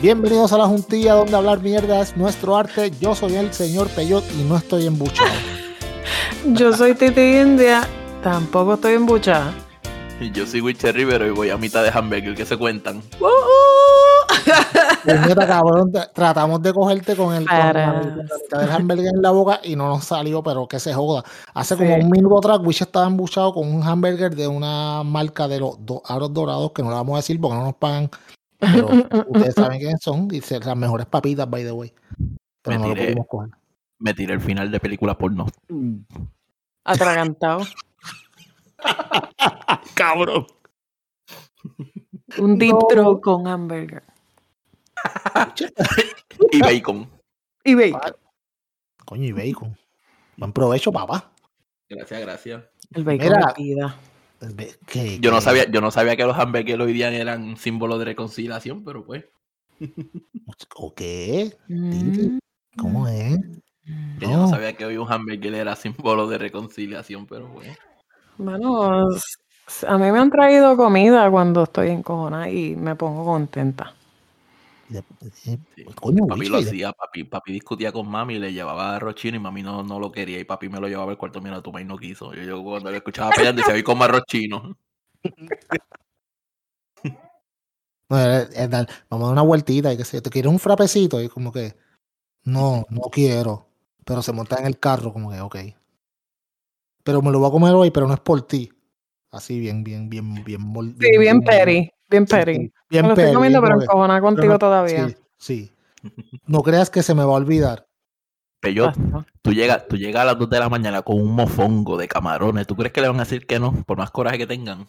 Bienvenidos a la juntilla donde hablar mierda es nuestro arte. Yo soy el señor Peyot y no estoy embuchado. Yo soy Titi India, tampoco estoy embuchada. Y yo soy Witcher Rivero y voy a mitad de hamburger que se cuentan. Puñeta, cabrón, t- tratamos de cogerte con el con la del hamburger en la boca y no nos salió, pero que se joda. Hace como un minuto atrás, Wish estaba embuchado con un hamburger de una marca de los do- aros dorados que no le vamos a decir porque no nos pagan. Pero ustedes saben quiénes son. Dice las mejores papitas, by the way. Pero Me no lo tiré. pudimos coger. Me tiré el final de película porno. Atragantado. Cabrón. Un deep No. con hamburger. Y bacon. Y bacon. Coño, y bacon. Buen provecho, papá. Gracias, gracias. El bacon Mira. es vida. Yo no sabía, yo no sabía que los día eran símbolo de reconciliación, pero pues. ¿O qué? Mm. ¿Cómo es? que Yo no No. sabía que hoy un hamburger era símbolo de reconciliación, pero pues. Bueno, s- a mí me han traído comida cuando estoy encojonada y me pongo contenta. Sí. Coño, Papi bicho, lo hacía, papi, papi discutía con mami y le llevaba arroz chino y mami no, no lo quería y papi me lo llevaba al cuarto, mira, tu mãe no quiso. Yo, yo cuando le escuchaba pelear decía, hoy como arroz chino. No, es- es dar- vamos a dar una vueltita y que se te quieres un frapecito y como que no, no quiero. Pero se monta en el carro como que ok. Pero me lo voy a comer hoy, pero no es por ti. Así bien, bien, bien, bien. Sí, bien peri, bien sí, peri. Bien Me lo estoy comiendo, pero encojonada pero contigo no- todavía. Sí, sí. No creas que se me va a olvidar. Pero Basta. tú llegas, tú llegas a las 2 de la mañana con un mofongo de camarones. ¿Tú crees que le van a decir que no? Por más coraje que tengan.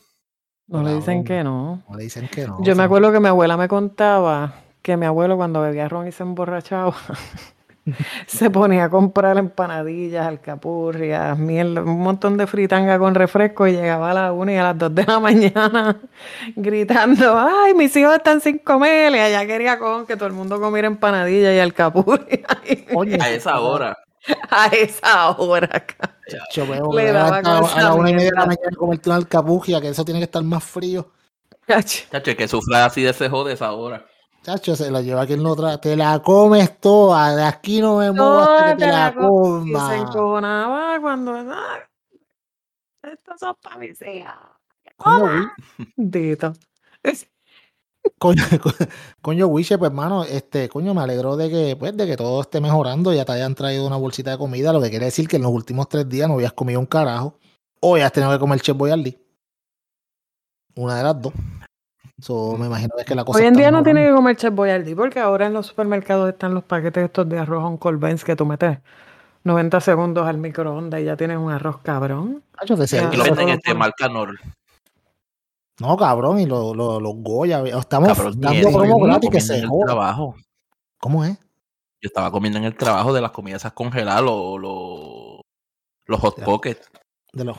No le dicen que no. No le dicen que no. Yo me acuerdo que mi abuela me contaba que mi abuelo cuando bebía ron y se emborrachaba, se ponía a comprar empanadillas, alcapurrias, miel, un montón de fritanga con refresco y llegaba a las 1 y a las 2 de la mañana gritando, ay, mis hijos están sin comer y allá quería con que todo el mundo comiera empanadillas y alcapurrias A esa hora. a esa hora. ca- Yo veo Le que daba a, a con la esa una y media de la mañana comerte una alcapugia, que eso tiene que estar más frío. Chacho. El que sufra así de ese jode esa hora. Chacho, se la lleva quien lo trae. Te la comes toda. De aquí no me muevo hasta que te te la co- y se comas. encojonaba cuando, "Ay, estos son para hijas. Coño, Wi- Dito. coño, co- coño, Wiche, pues hermano, este, coño, me alegro de que, pues, de que todo esté mejorando. Ya te hayan traído una bolsita de comida, lo que quiere decir que en los últimos tres días no habías comido un carajo. O ya has tenido que comer Chef Boyardee. Una de las dos. So, me imagino que es que la cosa Hoy en día no tiene mejorando. que comer Chef Boyardee porque ahora en los supermercados están los paquetes estos de arroz Uncle Ben's que tú metes 90 segundos al microondas y ya tienes un arroz cabrón. Chacho, que se- Ya, Y lo venden este marca Nor. No, cabrón, y los lo, los Goya. Estamos Cabrón, dando yo promo gratis que comiendo se en el joda. trabajo. ¿Cómo es? Yo estaba comiendo en el trabajo de las comidas esas congeladas, los, los, los hot pockets. De los...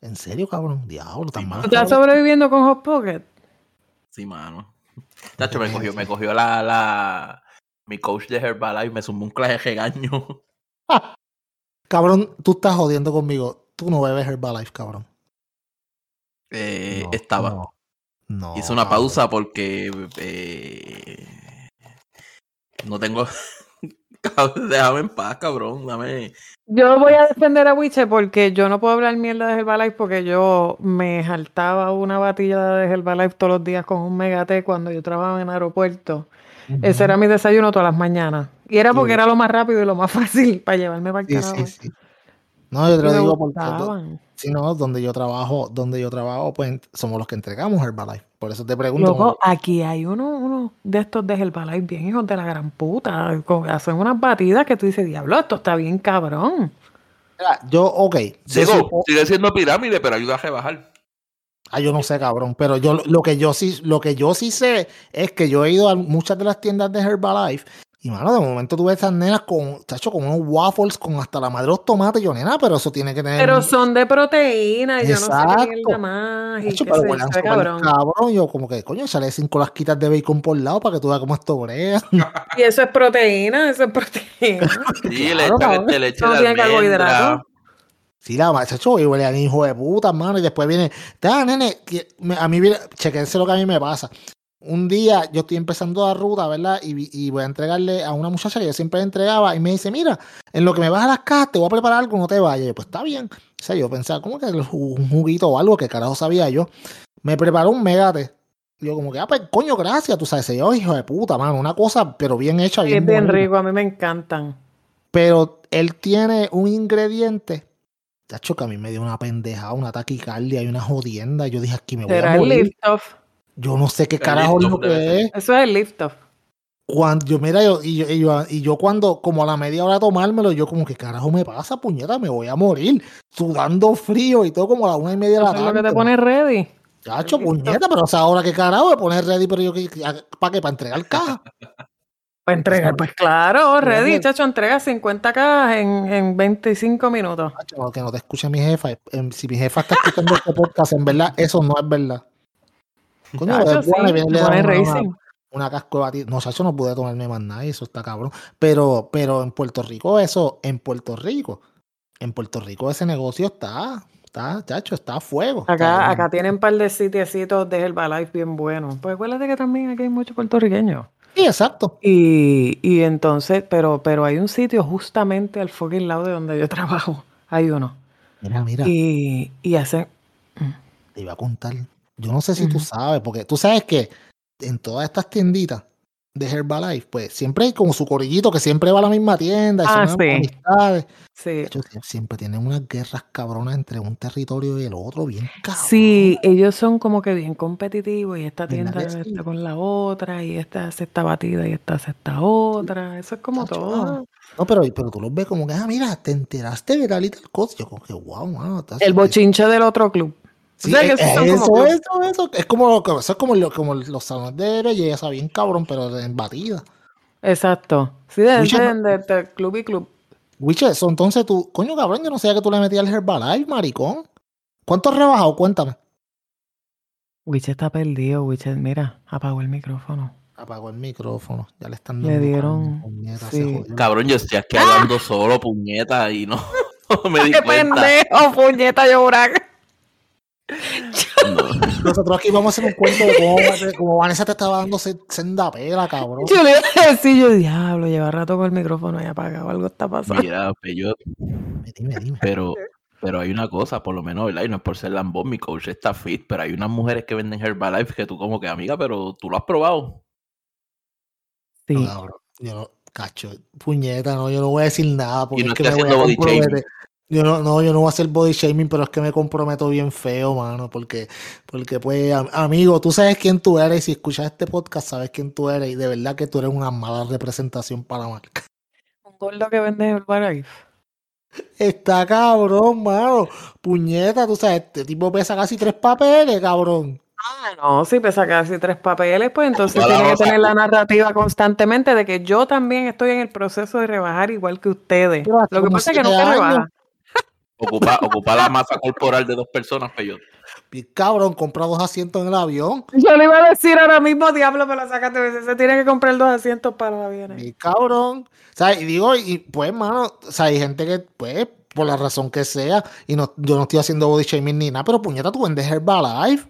¿En serio, cabrón? Diablo, tan mal. ¿Tú estás sobreviviendo con Hot Pocket? Sí, mano. Chacho, me cogió, me cogió la, la, mi coach de Herbalife, me sumó un clase de regaño. Cabrón, tú estás jodiendo conmigo. Tú no bebes Herbalife, cabrón. Eh, No, estaba. No, no, Hice una cabrón. pausa porque eh, no tengo. Déjame en paz, cabrón. Dame. Yo voy a defender a Wiche porque yo no puedo hablar mierda de Herbalife porque yo me saltaba una batilla de Herbalife todos los días con un megate cuando yo trabajaba en aeropuerto. Ese era mi desayuno todas las mañanas. Y era porque Sí. era lo más rápido y lo más fácil para llevarme para el Sí, carajo. sí, sí. No, yo te lo Me digo porque gustaban. si no, donde yo trabajo, donde yo trabajo, pues somos los que entregamos Herbalife. Por eso te pregunto. Loco, aquí hay uno, uno de estos de Herbalife bien hijos de la gran puta. con- Hacen unas batidas que tú dices, diablo, esto está bien cabrón. Mira, yo, ok. yo Digo, sigue siendo pirámide, pero ayuda a rebajar. Ah, yo no sé, cabrón, pero yo lo que yo sí, lo que yo sí sé es que yo he ido a muchas de las tiendas de Herbalife y mano, de momento tuve esas nenas con, chacho, con unos waffles con hasta la madre de los tomates. y Yo, nena, pero eso tiene que tener. Pero son de proteína y yo no sé qué más. Y Chacho, pero cabrón. cabrón. Yo, como que, coño, sale cinco lasquitas de bacon por lado para que tú veas cómo esto brea. Y eso es proteína, eso es proteína. Sí, le Claro, cabrón. este leche No tiene carbohidrato. almendra. Sí, la ma- chacho, y huele a hijo de puta, mano. Y después viene, da, nene, a mí, viene- chequense lo que a mí me pasa. Un día yo estoy empezando la ruta, ¿verdad? Y, voy a entregarle a una muchacha que yo siempre entregaba y me dice, mira, en lo que me vas a las cajas te voy a preparar algo, no te vayas. Y yo, pues está bien. O sea, yo pensaba, ¿cómo que un juguito o algo? que carajo sabía yo? Me preparó un megate. Y Yo como que, ah, pues coño, gracias, tú sabes, yo, hijo de puta, mano, una cosa, pero bien hecha, bien es bien rico, a mí me encantan. Pero él tiene un ingrediente, chacho, que a mí me dio una pendejada, una taquicardia y una jodienda. Yo dije, aquí me voy a morir. Yo no sé qué El carajo lo que es. Eso es el lift off. Cuando yo, mira, yo, y, yo, y, yo, y yo cuando, como a la media hora de tomármelo, yo como que carajo me pasa, puñeta, me voy a morir, sudando frío y todo como a la una y media de la Eso es lo que tarde. te pone ready. Chacho, puñeta, pero o sea, ahora qué carajo me poner ready, pero yo, ¿para qué? ¿Para entregar caja? Para entregar, pues claro, ready, Ready. chacho, entrega 50 cajas en, en 25 minutos. Chacho, que no te escuche mi jefa. em, Si mi jefa está escuchando este podcast, en verdad, eso no es verdad. Coño, Chacho, después sí, le viene da una- una- casco de batido. No, Chacho, no pude tomarme más nada, y eso está cabrón. Pero, pero en Puerto Rico, eso, en Puerto Rico, en Puerto Rico ese negocio está, está, chacho, está a fuego. Acá, acá tienen un par de sitiecitos de Herbalife bien buenos. Pues acuérdate que también aquí hay muchos puertorriqueños. Sí, exacto. Y, y entonces, pero, pero hay un sitio justamente al fucking lado de donde yo trabajo. Hay uno. Mira, mira, Y, y hacen. te iba a contar. Yo no sé si tú sabes, porque tú sabes que en todas estas tienditas de Herbalife, pues siempre hay como su corillito que siempre va a la misma tienda y Ah, son sí. amistades. Sí. Chacho, sie- siempre tienen unas guerras cabronas entre un territorio y el otro, bien cabrón. Sí, ellos son como que bien competitivos y esta ¿Verdad tienda sí? está con la otra y esta hace esta batida y esta hace esta otra. Eso es como Chacho, todo. No, pero, pero tú los ves como que, ah, mira, te enteraste de y tal cosa. Yo como que, wow, mano. El bochinche del otro club. Sí, O sea, que esos son eso, como eso, eso, Es como, eso es como, lo- como los salones de belleza, bien cabrón, pero en batida. Exacto. Sí, de, Mucha- de- de- de club y club. Wiche, eso entonces tú, coño cabrón, yo no sabía que tú le metías el Herbalife, maricón. ¿Cuánto has rebajado? Cuéntame. Wiche está perdido, Wiche. Mira, apagó el micrófono. Apagó el micrófono, ya le están Le dando dieron- caña, puñeta, sí. Cabrón, yo estoy aquí hablando solo, puñeta, y no me di ¡Qué cuenta. pendejo, puñeta, yo! No. Nosotros aquí vamos a hacer un cuento de cómo, cómo Vanessa te estaba dando se- senda pela, cabrón. Yo le iba a decir, yo, diablo, lleva rato con el micrófono ahí apagado, algo está pasando. Mira, Pello, Dime, dime. pero, pero hay una cosa, por lo menos, ¿verdad? Y no es por ser lambón, mi coach está fit, pero hay unas mujeres que venden Herbalife que tú como que, amiga, pero tú lo has probado. Sí. No, cabrón, yo no, cacho, puñeta, no, yo no voy a decir nada porque no es que me voy a comprometer. Yo no, no, yo no voy a hacer body shaming, pero es que me comprometo bien feo, mano, porque, porque pues, am- amigo, tú sabes quién tú eres, y si escuchas este podcast sabes quién tú eres, y de verdad que tú eres una mala representación para la marca. Un gordo que vende Herbalife. Está cabrón, mano, puñeta, tú sabes, este tipo pesa casi tres papeles, cabrón. Ah, no, si pesa casi tres papeles, pues entonces tiene que tener la narrativa constantemente de que yo también estoy en el proceso de rebajar igual que ustedes. Lo que pasa es que nunca años. rebaja. Ocupa, ocupa la masa corporal de dos personas, Pello. Y cabrón, compra dos asientos en el avión. Yo le iba a decir ahora mismo, diablo, me lo sacaste. Se tiene que comprar dos asientos para el avión. Mi cabrón. O sea, y digo, y pues, mano, o sea, hay gente que, pues, por la razón que sea, y no, yo no estoy haciendo body shaming ni nada, pero puñeta, tú vendes Herbalife.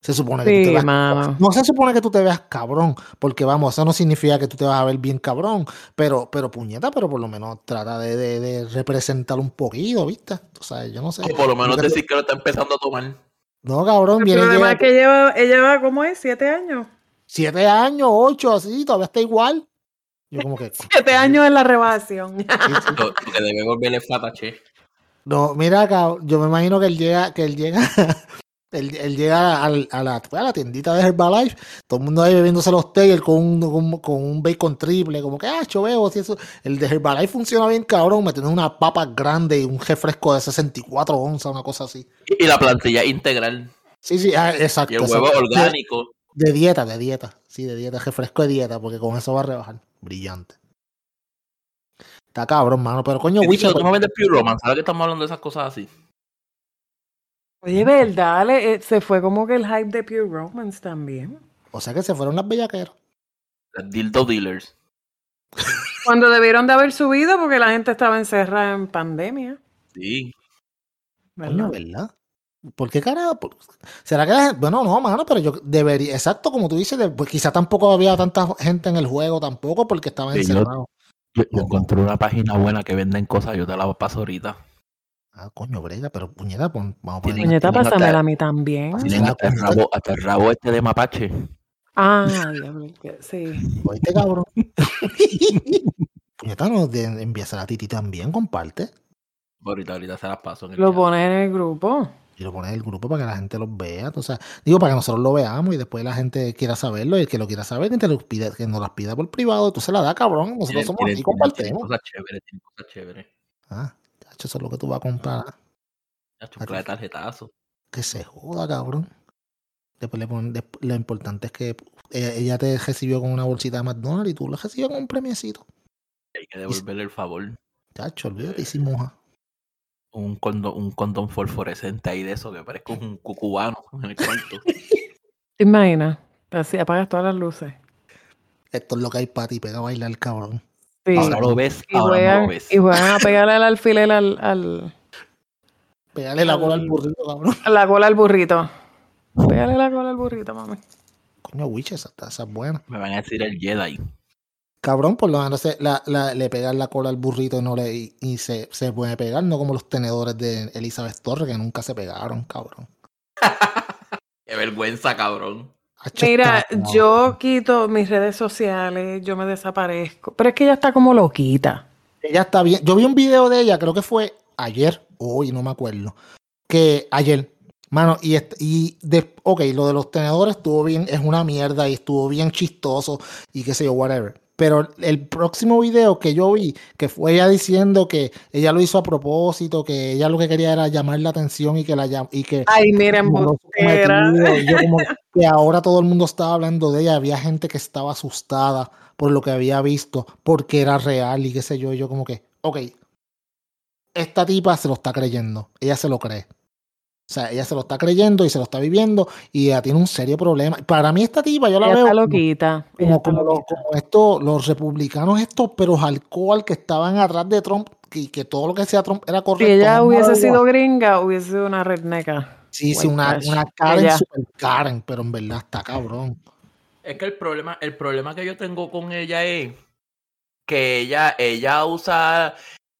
Se supone que tú te veas, mano. no se supone que tú te veas cabrón, porque vamos, eso no significa que tú te vas a ver bien cabrón, pero, pero puñeta, pero por lo menos trata de, de, de representar un poquito, ¿viste? O sea, yo no sé. O por lo menos decir que lo está empezando a tomar. No, cabrón, El viene problema llega es que lleva, ella lleva, ¿cómo es? ¿Siete años? siete años, ocho, así, todavía está igual. Yo como que... Siete años en la rebajación. Sí, sí. Lo, lo que debe volverle fatache. No, mira, cabrón, yo me imagino que él llega, que él llega, él, él llega a, la, a la tiendita de Herbalife, todo el mundo ahí bebiéndose los té y él con un, con, con un bacon triple, como que, ah, choveo, si eso. El de Herbalife funciona bien, cabrón, me tiene una papa grande y un refresco de 64 onzas, una cosa así. Y, la plantilla integral. Sí, sí, ah, exacto. Y el huevo orgánico. De, dieta, de dieta, sí, de dieta, refresco de dieta, porque con eso va a rebajar. Brillante. Está cabrón, mano, pero coño, Witcher, tú no vendes Pure Romance, ¿sabes que estamos hablando de esas cosas así? Oye, ¿verdad? Le- eh, se fue como que el hype de Pure Romance también. o sea que se fueron las bellaqueras. Las dildo dealers. Cuando debieron de haber subido porque la gente estaba encerrada en pandemia. Sí. ¿verdad? Coño, ¿verdad? ¿Por qué carajo? ¿Por- ¿Será que la gente- Bueno, no, mano, pero yo debería. Exacto, como tú dices, de- pues quizá tampoco había tanta gente en el juego tampoco porque estaban Sí, yo- encerrados. Yo, yo encontré una página buena que venden cosas, yo te la paso ahorita. Ah, coño, brega, pero puñeta, pon- vamos a poner. Puñeta, pásamela a mí también. Tienen la hasta el, cuenta. rabo, hasta el rabo este de mapache. Ah, diablo, sí. Oíste, cabrón. puñeta, no, de, envíasela a Titi también, comparte. Ahorita, ahorita se las paso en el Lo pones en el grupo. Y lo pones en el grupo para que la gente los vea. O sea, digo, para que nosotros lo veamos y después la gente quiera saberlo. Y el que lo quiera saber, que, te lo pida- que nos las pida por privado. Tú se la das, cabrón. Nosotros somos tienen compartimos. cosas chéveres, tienen cosas chéveres. Ah, eso es lo que tú vas a comprar. La chocla de tarjetazo. Que se joda, cabrón. Después le ponen, lo importante es que ella, ella te recibió con una bolsita de McDonald's y tú la recibes con un premiecito. Hay que devolverle el favor. Chacho, olvídate y sin moja. Un condón, un condón fosforescente ahí de eso que parezca un cucubano en el cuarto. ¿Te imaginas? Así apagas todas las luces. Esto es lo que hay para ti, pega a bailar, cabrón. Sí. Ahora lo ves, Y ahora no juegan, lo ves. y juegan a pegarle el alfiler al, al- Pégale la cola al burrito, cabrón. la cola al burrito. Pégale la cola al burrito, mami. Coño, Witch, esa, esa es buena. Me van a decir el Jedi. Cabrón, por lo menos la, la- le pegan la cola al burrito y no le y, y se, se puede pegar, no como los tenedores de Elizabeth Torres que nunca se pegaron, cabrón. Qué vergüenza, cabrón. Mira, yo quito mis redes sociales, yo me desaparezco. Pero es que ella está como loquita. Ella está bien. Yo vi un video de ella, creo que fue ayer, o hoy, no me acuerdo. Que ayer, mano, y, y de, ok, lo de los tenedores estuvo bien, es una mierda y estuvo bien chistoso y qué sé yo, whatever. Pero el próximo video que yo vi, que fue ella diciendo que ella lo hizo a propósito, que ella lo que quería era llamar la atención y que la y que Ay, miren, que ahora todo el mundo estaba hablando de ella, había gente que estaba asustada por lo que había visto, porque era real y qué sé yo, y yo como que, ok, esta tipa se lo está creyendo, ella se lo cree. O sea, ella se lo está creyendo y se lo está viviendo y ella tiene un serio problema. Para mí esta tipa yo la Ella veo está como- loquita. como, está como, los, loquita. como estos, los republicanos estos, pero alcohol que estaban atrás de Trump, que, que todo lo que sea Trump era correcto. Si ella hubiese sido gringa, hubiese sido una redneca. Sí, sí, una, Karen, Ella. super Karen, pero en verdad está cabrón. Es que el problema, el problema que yo tengo con ella es que ella, ella usa,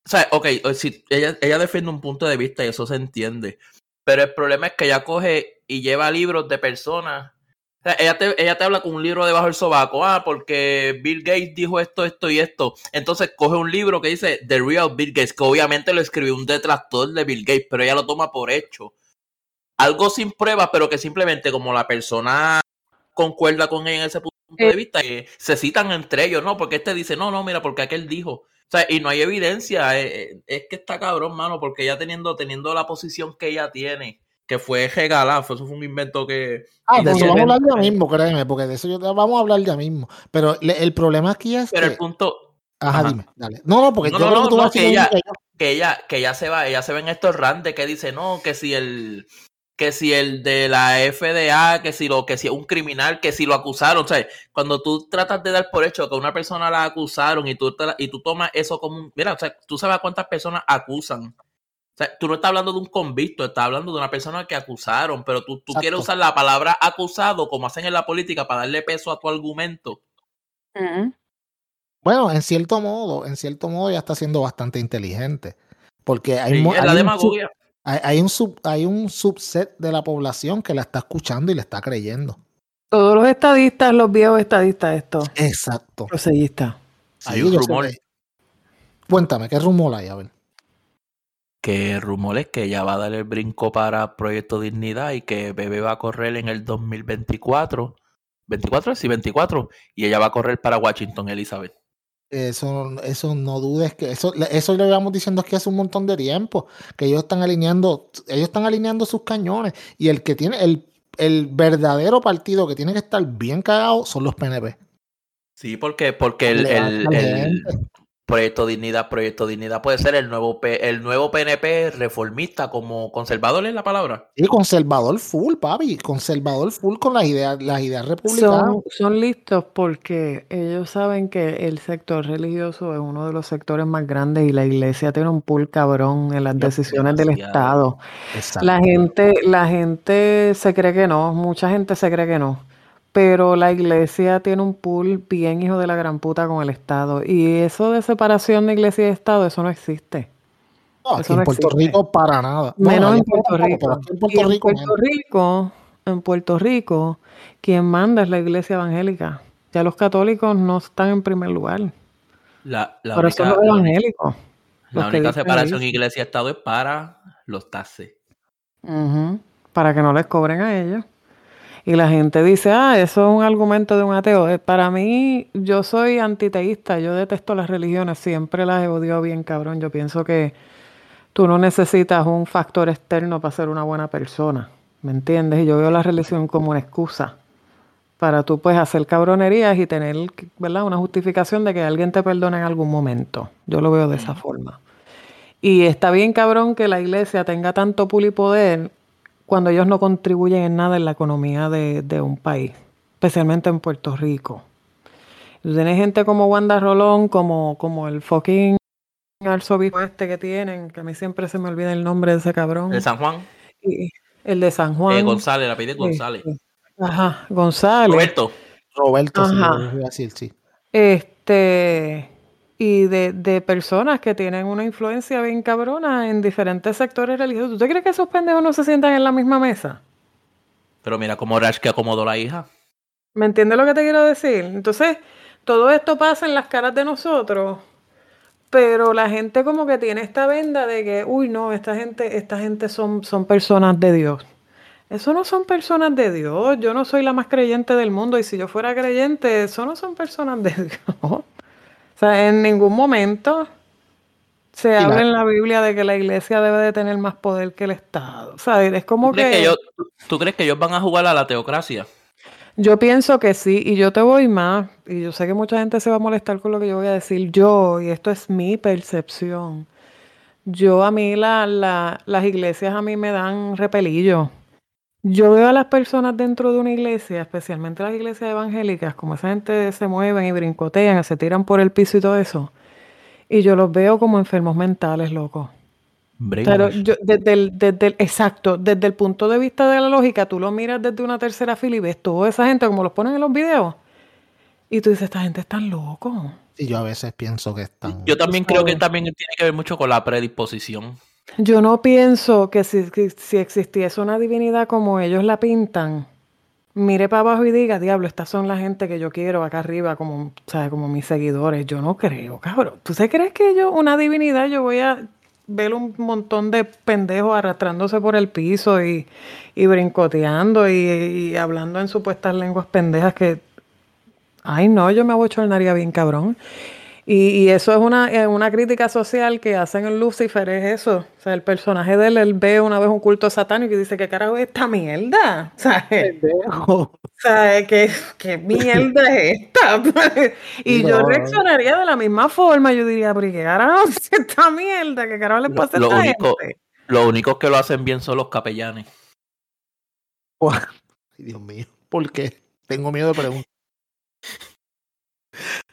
o sea, ok, si ella, ella defiende un punto de vista y eso se entiende, pero el problema es que ella coge y lleva libros de personas, o sea, ella te, ella te habla con un libro debajo del sobaco, ah, porque Bill Gates dijo esto, esto y esto, entonces coge un libro que dice The Real Bill Gates, que obviamente lo escribió un detractor de Bill Gates, pero ella lo toma por hecho. Algo sin pruebas, pero que simplemente como la persona concuerda con ella en ese punto de vista, que se citan entre ellos, ¿no? Porque este dice, no, no, mira, porque aquel dijo. O sea, y no hay evidencia. eh, eh, Es, que está cabrón, mano, porque ella teniendo, teniendo la posición que ella tiene, que fue regalada, eso fue un invento que. Ah, y de eso decía- vamos a hablar ya mismo, créeme, porque de eso yo, vamos a hablar ya mismo. Pero le- el problema aquí es Pero que... el punto, Ajá, ajá. dime, dale. No, no, porque No, yo no, creo no, que tú no, vas que ella- que ella, que ella se va, ella se ve en estos randes que dice, no, que si el que si el de la FDA, que si lo, que si es un criminal, que si lo acusaron, o sea, cuando tú tratas de dar por hecho que una persona la acusaron y tú y tú tomas eso como un, mira, o sea, tú sabes a cuántas personas acusan. O sea, tú no estás hablando de un convicto, estás hablando de una persona que acusaron, pero tú, tú quieres usar la palabra acusado como hacen en la política para darle peso a tu argumento. Bueno, en cierto modo, en cierto modo ya está siendo bastante inteligente. Porque hay, Sí, hay la demagogia. Hay, hay un sub- hay un subset de la población que la está escuchando y le está creyendo. Todos los estadistas, los viejos estadistas, estos. Exacto. Prosellistas. Hay Sí, un yo sé rumor. Cuéntame, ¿qué rumor hay? A ver. que rumores que ella va a dar el brinco para Proyecto Dignidad y que Bebé va a correr en el 2024. ¿24? Sí, 24. Y ella va a correr para Washington, Elizabeth. Eso, eso no dudes que eso, eso lo llevamos diciendo aquí hace un montón de tiempo, que ellos están alineando, ellos están alineando sus cañones y el que tiene el, el verdadero partido que tiene que estar bien cagado son los PNP. Sí, porque, porque el, el- el-. Proyecto Dignidad, Proyecto Dignidad puede ser el nuevo, P- el nuevo PNP reformista, como conservador es la palabra. Y conservador full, papi. Conservador full con las ideas, las ideas republicanas. Son, son listos porque ellos saben que el sector religioso es uno de los sectores más grandes y la iglesia tiene un pool cabrón en las Yo- decisiones del. Estado. Exacto. La gente, la gente se cree que no, mucha gente se cree que no, pero la iglesia tiene un pool bien hijo de la gran puta con el Estado y eso de separación de iglesia y Estado, eso no existe. No, aquí eso en Puerto existe. Rico para nada. Menos en Puerto Rico. en Puerto en Rico Puerto menos. Rico, en Puerto Rico, quien manda es la iglesia evangélica. Ya los católicos no están en primer lugar. La, la Pero son única, los evangélicos. la los única separación iglesia-estado es para los taxes. Ujú, Para que no les cobren a ellos. Y la gente dice, ah, eso es un argumento de un ateo. Eh, Para mí, yo soy antiteísta, yo detesto las religiones, siempre las he odiado bien cabrón. Yo pienso que tú no necesitas un factor externo para ser una buena persona, ¿me entiendes? Y yo veo la religión como una excusa para tú pues hacer cabronerías y tener, ¿verdad? Una justificación de que alguien te perdone en algún momento. Yo lo veo de esa forma. Y está bien cabrón que la iglesia tenga tanto pulipoder cuando ellos no contribuyen en nada en la economía de, de un país, especialmente en Puerto Rico. Tú tienes gente como Wanda Rolón, como, como el fucking arzobispo este que tienen, que a mí siempre se me olvida el nombre de ese cabrón. De San Juan, Y el de San Juan. eh, González, la pide Sí, González. sí. Ajá, González. Roberto, Roberto, sí, Ajá. decir, sí. Este, y de, de personas que tienen una influencia bien cabrona en diferentes sectores religiosos. ¿Tú te crees que esos pendejos no se sientan en la misma mesa? pero mira cómo Rash que acomodó la hija. ¿Me entiendes lo que te quiero decir? Entonces, todo esto pasa en las caras de nosotros, pero la gente como que tiene esta venda de que, uy, no, esta gente, esta gente son, son personas de Dios. Eso no son personas de Dios. Yo no soy la más creyente del mundo y si yo fuera creyente, eso no son personas de Dios. O sea, en ningún momento se la- habla en la Biblia de que la iglesia debe de tener más poder que el Estado. O sea, es como ¿Tú crees, que... que ellos, ¿Tú crees que ellos van a jugar a la teocracia? Yo pienso que sí, y yo te voy más, y yo sé que mucha gente se va a molestar con lo que yo voy a decir. Yo, y esto es mi percepción, yo a mí la, la- las iglesias a mí me dan repelillo. Yo veo a las personas dentro de una iglesia, especialmente las iglesias evangélicas, como esa gente se mueven y brincotean, se tiran por el piso y todo eso. Y yo los veo como enfermos mentales, loco. Claro, Brainwash. yo, desde el, desde el- exacto, desde el punto de vista de la lógica, tú lo miras desde una tercera fila y ves toda esa gente como los ponen en los videos. Y tú dices, esta gente está loco. Y yo a veces pienso que están. Yo también creo que también tiene que ver mucho con la predisposición. Yo no pienso que si, si existiese una divinidad como ellos la pintan, mire para abajo y diga, diablo, estas son la gente que yo quiero acá arriba, como, ¿sabes? como mis seguidores. Yo no creo, cabrón. ¿Tú se crees que yo, una divinidad, yo voy a ver un montón de pendejos arrastrándose por el piso y, y brincoteando y, y hablando en supuestas lenguas pendejas que, ay no, yo me abochornaría bien cabrón. Y, y eso es una, eh, una crítica social que hacen en Lucifer, es eso. O sea, el personaje de él, él ve una vez un culto satánico y dice, ¿qué carajo es esta mierda? ¿Sabes? ¿Sabes? ¿Qué, qué mierda es esta? y yo No. reaccionaría de la misma forma. Yo diría, pero ¿y ¿qué carajo es esta mierda? ¿Qué carajo le pasa a esta único- gente? Los únicos que lo hacen bien son los capellanes. Ay, Dios mío. ¿Por qué? Tengo miedo de preguntar.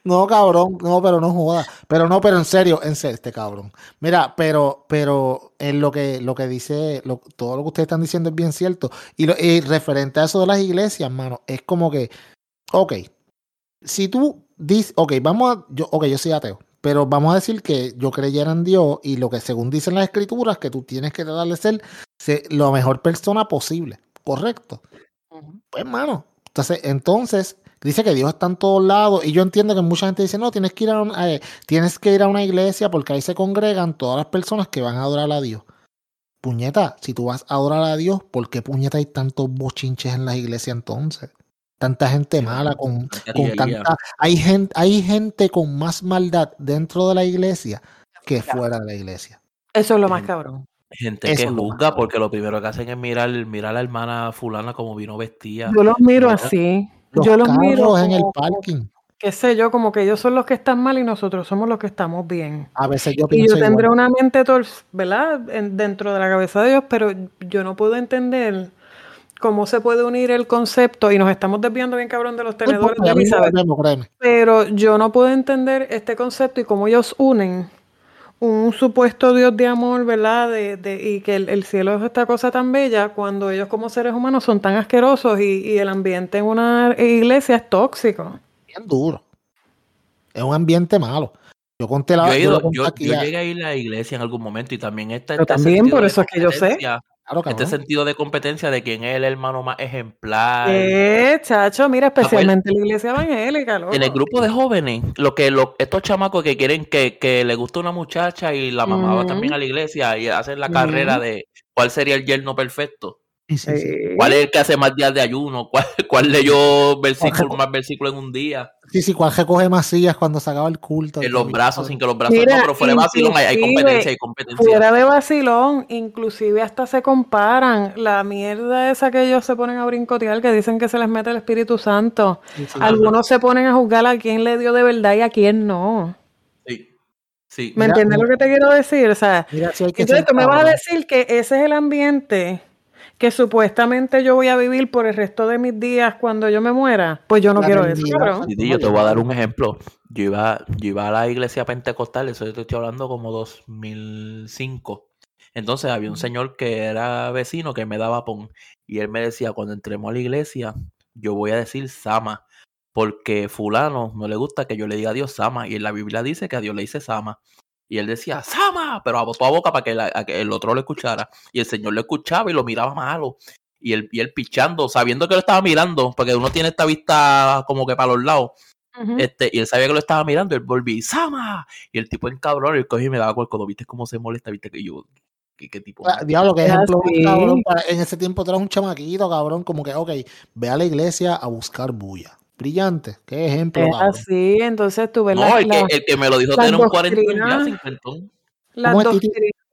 No, cabrón, no, pero no joda. Pero no, pero en serio, en serio, este cabrón. Mira, pero, pero en lo que, lo que dice, lo- todo lo que ustedes están diciendo es bien cierto. Y, lo, y referente a eso de las iglesias, mano, es como que, ok, si tú dices, ok, vamos a, yo, ok, yo soy ateo, pero vamos a decir que yo creyera en Dios y lo que según dicen las escrituras, que tú tienes que tratar de ser se- la mejor persona posible, correcto. Pues, mano, entonces, entonces, dice que Dios está en todos lados y yo entiendo que mucha gente dice, no, tienes que ir a, una- eh, tienes que ir a una iglesia porque ahí se congregan todas las personas que van a adorar a Dios. Puñeta, si tú vas a adorar a Dios, ¿por qué puñeta hay tantos bochinches en las iglesias entonces? Tanta gente mala con, Tanta con tanta... Hay gente, hay gente con más maldad dentro de la iglesia que fuera de la iglesia. Eso es lo más cabrón. Gente Eso que juzga porque lo primero que hacen es mirar, mirar a la hermana fulana como vino vestida. Yo los miro así. Los yo los carros miro en el parking. qué sé yo, como que ellos son los que están mal y nosotros somos los que estamos bien. A veces yo Y pienso yo tendré igual. una mente, tor- ¿verdad? En- dentro de la cabeza de ellos, pero yo no puedo entender cómo se puede unir el concepto, y nos estamos desviando bien cabrón de los No tenedores importa, de Elizabeth, créeme. pero yo no puedo entender este concepto y cómo ellos unen un supuesto Dios de amor, ¿verdad? De, de- y que el, el cielo es esta cosa tan bella cuando ellos como seres humanos son tan asquerosos y, y el ambiente en una iglesia es tóxico. Bien duro. Es un ambiente malo. Yo conté la Yo, he ido- conté yo, aquí yo ya. llegué a ir a la iglesia en algún momento y también está Yo este también, por eso es que yo sé. Claro, Este sentido de competencia de quién es el hermano más ejemplar. Eh, chacho, mira, pues, especialmente la iglesia evangélica, loco. En el grupo de jóvenes, lo que lo- estos chamacos que quieren que, que le guste una muchacha y la mamá va también a la iglesia y hacen la carrera de cuál sería el yerno perfecto, Sí, sí, sí. Sí. cuál es el que hace más días de ayuno, cuál, cuál leyó versículo, más versículos en un día, Sí, sí, cuál recoge más sillas cuando se acaba el culto. en los brazos sin que los brazos. Mira, no, pero fuera de vacilón hay, competencia, hay competencia. Fuera de vacilón, inclusive hasta se comparan la mierda esa que ellos se ponen a brincotear, que dicen que se les mete el Espíritu Santo. Sí, sí. Algunos se ponen a juzgar a quién le dio de verdad y a quién no. Sí, sí. ¿Me Mira, entiendes lo que te quiero decir? O sea, Mira, si hay que entonces tú me vas a decir que ese es el ambiente que supuestamente yo voy a vivir por el resto de mis días cuando yo me muera. Pues yo no La quiero eso. Sí, sí, yo te voy a dar un ejemplo. Yo iba, yo iba a la iglesia pentecostal, eso yo te estoy hablando como 2005. Entonces había un señor que era vecino que me daba pon y él me decía, cuando entremos a la iglesia, yo voy a decir Sama, porque fulano no le gusta que yo le diga a Dios Sama y en la Biblia dice que a Dios le dice Sama. Y él decía, Sama, pero a toda boca para que, la- a que el otro lo escuchara. Y el señor lo escuchaba y lo miraba malo. Y él, y él pichando, sabiendo que lo estaba mirando, porque uno tiene esta vista como que para los lados. Este, y él sabía que lo estaba mirando, él volví, ¡Sama! Y el tipo en cabrón, él cogí y me daba con el codo, ¿viste cómo se molesta? ¿Viste que yo, qué, qué tipo? Ah, Diablo, que Es ejemplo cabrón. para- en ese tiempo tú eras un chamaquito, cabrón. Como que, ok, ve a la iglesia a buscar bulla. Brillante. Qué ejemplo, Es cabrón. así, entonces tú ves No, la- el que, el que me lo dijo las tener un 40 ya, doctrinas- cincuentón. las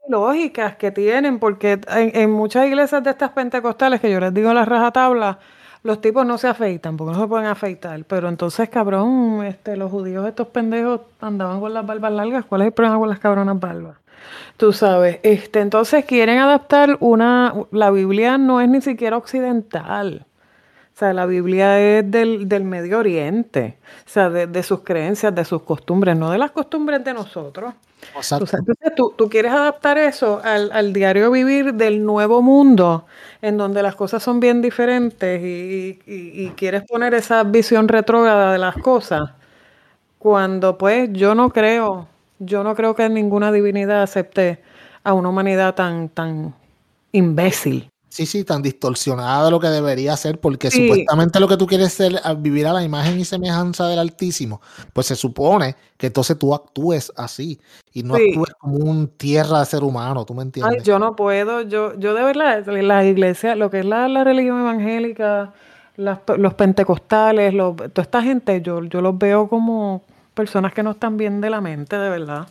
lógicas que tienen, porque en, en muchas iglesias de estas pentecostales, que yo les digo la rajatabla, los tipos no se afeitan, porque no se pueden afeitar. Pero entonces, cabrón, este, los judíos, estos pendejos, andaban con las barbas largas. ¿Cuál es el problema con las cabronas barbas? Tú sabes, este, entonces quieren adaptar una, la Biblia no es ni siquiera occidental. O sea, la Biblia es del, del Medio Oriente, o sea, de, de sus creencias, de sus costumbres, no de las costumbres de nosotros. Exacto. O sea, entonces tú, tú quieres adaptar eso al, al diario vivir del nuevo mundo, en donde las cosas son bien diferentes y, y- y quieres poner esa visión retrógrada de las cosas, cuando pues yo no creo, yo no creo que ninguna divinidad acepte a una humanidad tan, tan imbécil. Sí, sí, tan distorsionada de lo que debería ser, porque Sí. supuestamente lo que tú quieres ser, a vivir a la imagen y semejanza del Altísimo, pues se supone que entonces tú actúes así y no Sí. actúes como un tierra de ser humano, ¿tú me Ay, entiendes? yo no puedo, yo, yo de verdad, la iglesia, lo que es la, la religión evangélica, las los pentecostales, los- toda esta gente, yo, yo los veo como personas que no están bien de la mente, de verdad.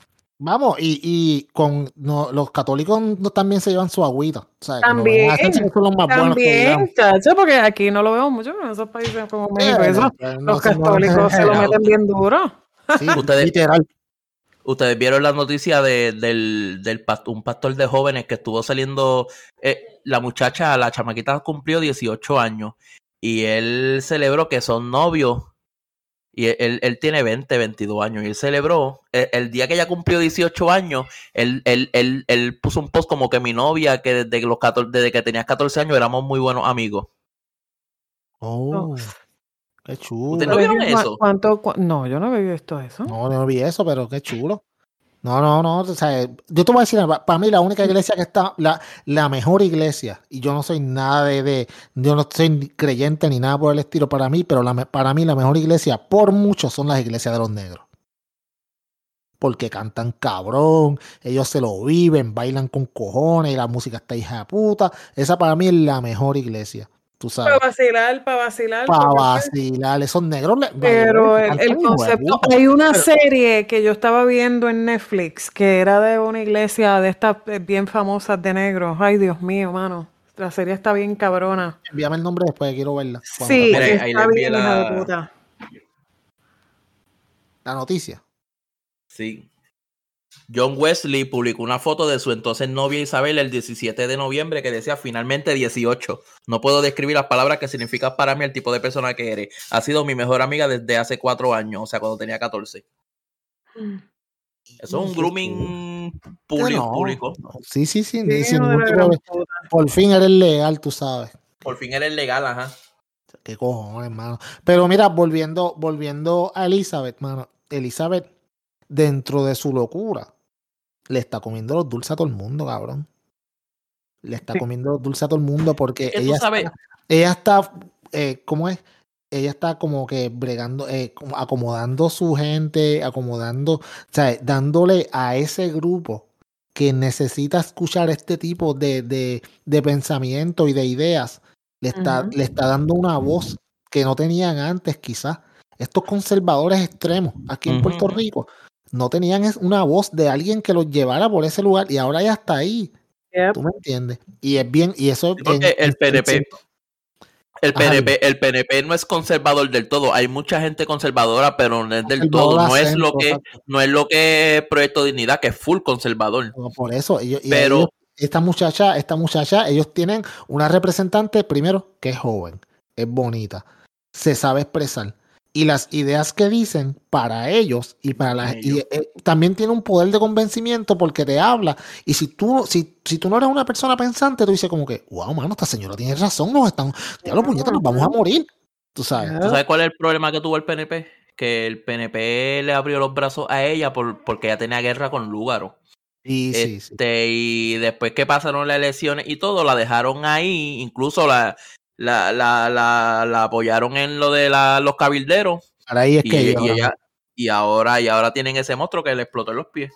Vamos, y, y con no, los católicos no, también se llevan su agüita. O sea, También, son los más buenos que digamos. También, chacho, porque aquí no lo vemos mucho, en esos países como México, Eh, eso, pues, no los católicos se lo meten bien duro. Sí, Ustedes- literal. Ustedes vieron la noticia de, del, del past- un pastor de jóvenes que estuvo saliendo, eh, la muchacha, la chamaquita cumplió 18 años y él celebró que son novios y él, él- tiene 20, 22 años y él celebró, el, el día que ella cumplió 18 años, él, él, él, él puso un post como que mi novia, que desde, los 14 desde que tenías 14 años éramos muy buenos amigos. Oh, qué chulo. ¿Usted no vieron ¿Cu- eso? ¿Cuánto, cu- no, yo no he visto eso. No, no vi eso, pero qué chulo. No, no, no. O sea, yo te voy a decir, para mí la única iglesia que está, la, la mejor iglesia, y yo no soy nada de, de- yo no soy creyente ni nada por el estilo para mí, pero para mí la mejor iglesia por mucho son las iglesias de los negros. Porque cantan cabrón, ellos se lo viven, bailan con cojones y la música está hija de puta. Esa para mí es la mejor iglesia, tú sabes. Para vacilar, para vacilar. Para pues, vacilar, esos negros. le- Pero el, concepto, hay una serie que yo estaba viendo en Netflix que era de una iglesia de estas eh, bien famosas de negros. Ay, Dios mío, mano. La serie está bien cabrona. Envíame el nombre después, quiero verla. Sí, Mira, ahí está le bien hija la- de puta. la noticia. Sí. John Wesley publicó una foto de su entonces novia Isabel el 17 de noviembre que decía finalmente 18. No puedo describir las palabras que significa para mí el tipo de persona que eres. Ha sido mi mejor amiga desde hace cuatro años, o sea, cuando tenía 14. Eso es un grooming público. No, público. no, Sí, sí, sí. No, de por fin eres legal, tú sabes. Por fin eres legal, ajá. Qué cojones, hermano. Pero mira, volviendo, volviendo a Elizabeth, mano. Elizabeth, dentro de su locura, le está comiendo los dulces a todo el mundo, cabrón. Le está Sí. comiendo los dulces a todo el mundo porque ella está, ella está, eh, ¿cómo es? Ella está como que bregando, eh, como acomodando su gente, acomodando, o sea, dándole a ese grupo que necesita escuchar este tipo de, de, de pensamiento y de ideas, le está, le está dando una voz que no tenían antes, quizás. Estos conservadores extremos aquí en Puerto. Rico no tenían es- una voz de alguien que los llevara por ese lugar y ahora ya está ahí. Yep. ¿Tú me entiendes? Y es bien, y eso en- el en- PNP, el Ajá, PNP, el PNP no es conservador del todo. Hay mucha gente conservadora, pero no es del todo. No es lo que, no es lo que es Proyecto Dignidad, que es full conservador. No, Por eso, ellos, y Pero- ellos- esta muchacha, esta muchacha, ellos tienen una representante, primero, que es joven, es bonita, se sabe expresar. Y las ideas que dicen para ellos y para la y, Ellos. eh, también tiene un poder de convencimiento porque te habla. Y si tú, si, si tú no eres una persona pensante, tú dices como que, wow, mano, esta señora tiene razón, nos están, diablo puñeta, nos vamos a morir. Tú sabes. ¿Tú sabes cuál es el problema que tuvo el PNP? Que el PNP le abrió los brazos a ella por, porque ella tenía guerra con Lúgaro. Y sí, sí. Este, y después que pasaron las elecciones y todo, la dejaron ahí, incluso la, la, la, la, la apoyaron en lo de la- los cabilderos. Ahí es Y, que y ellos- ella, y ahora, y ahora tienen ese monstruo que le explotó en los pies.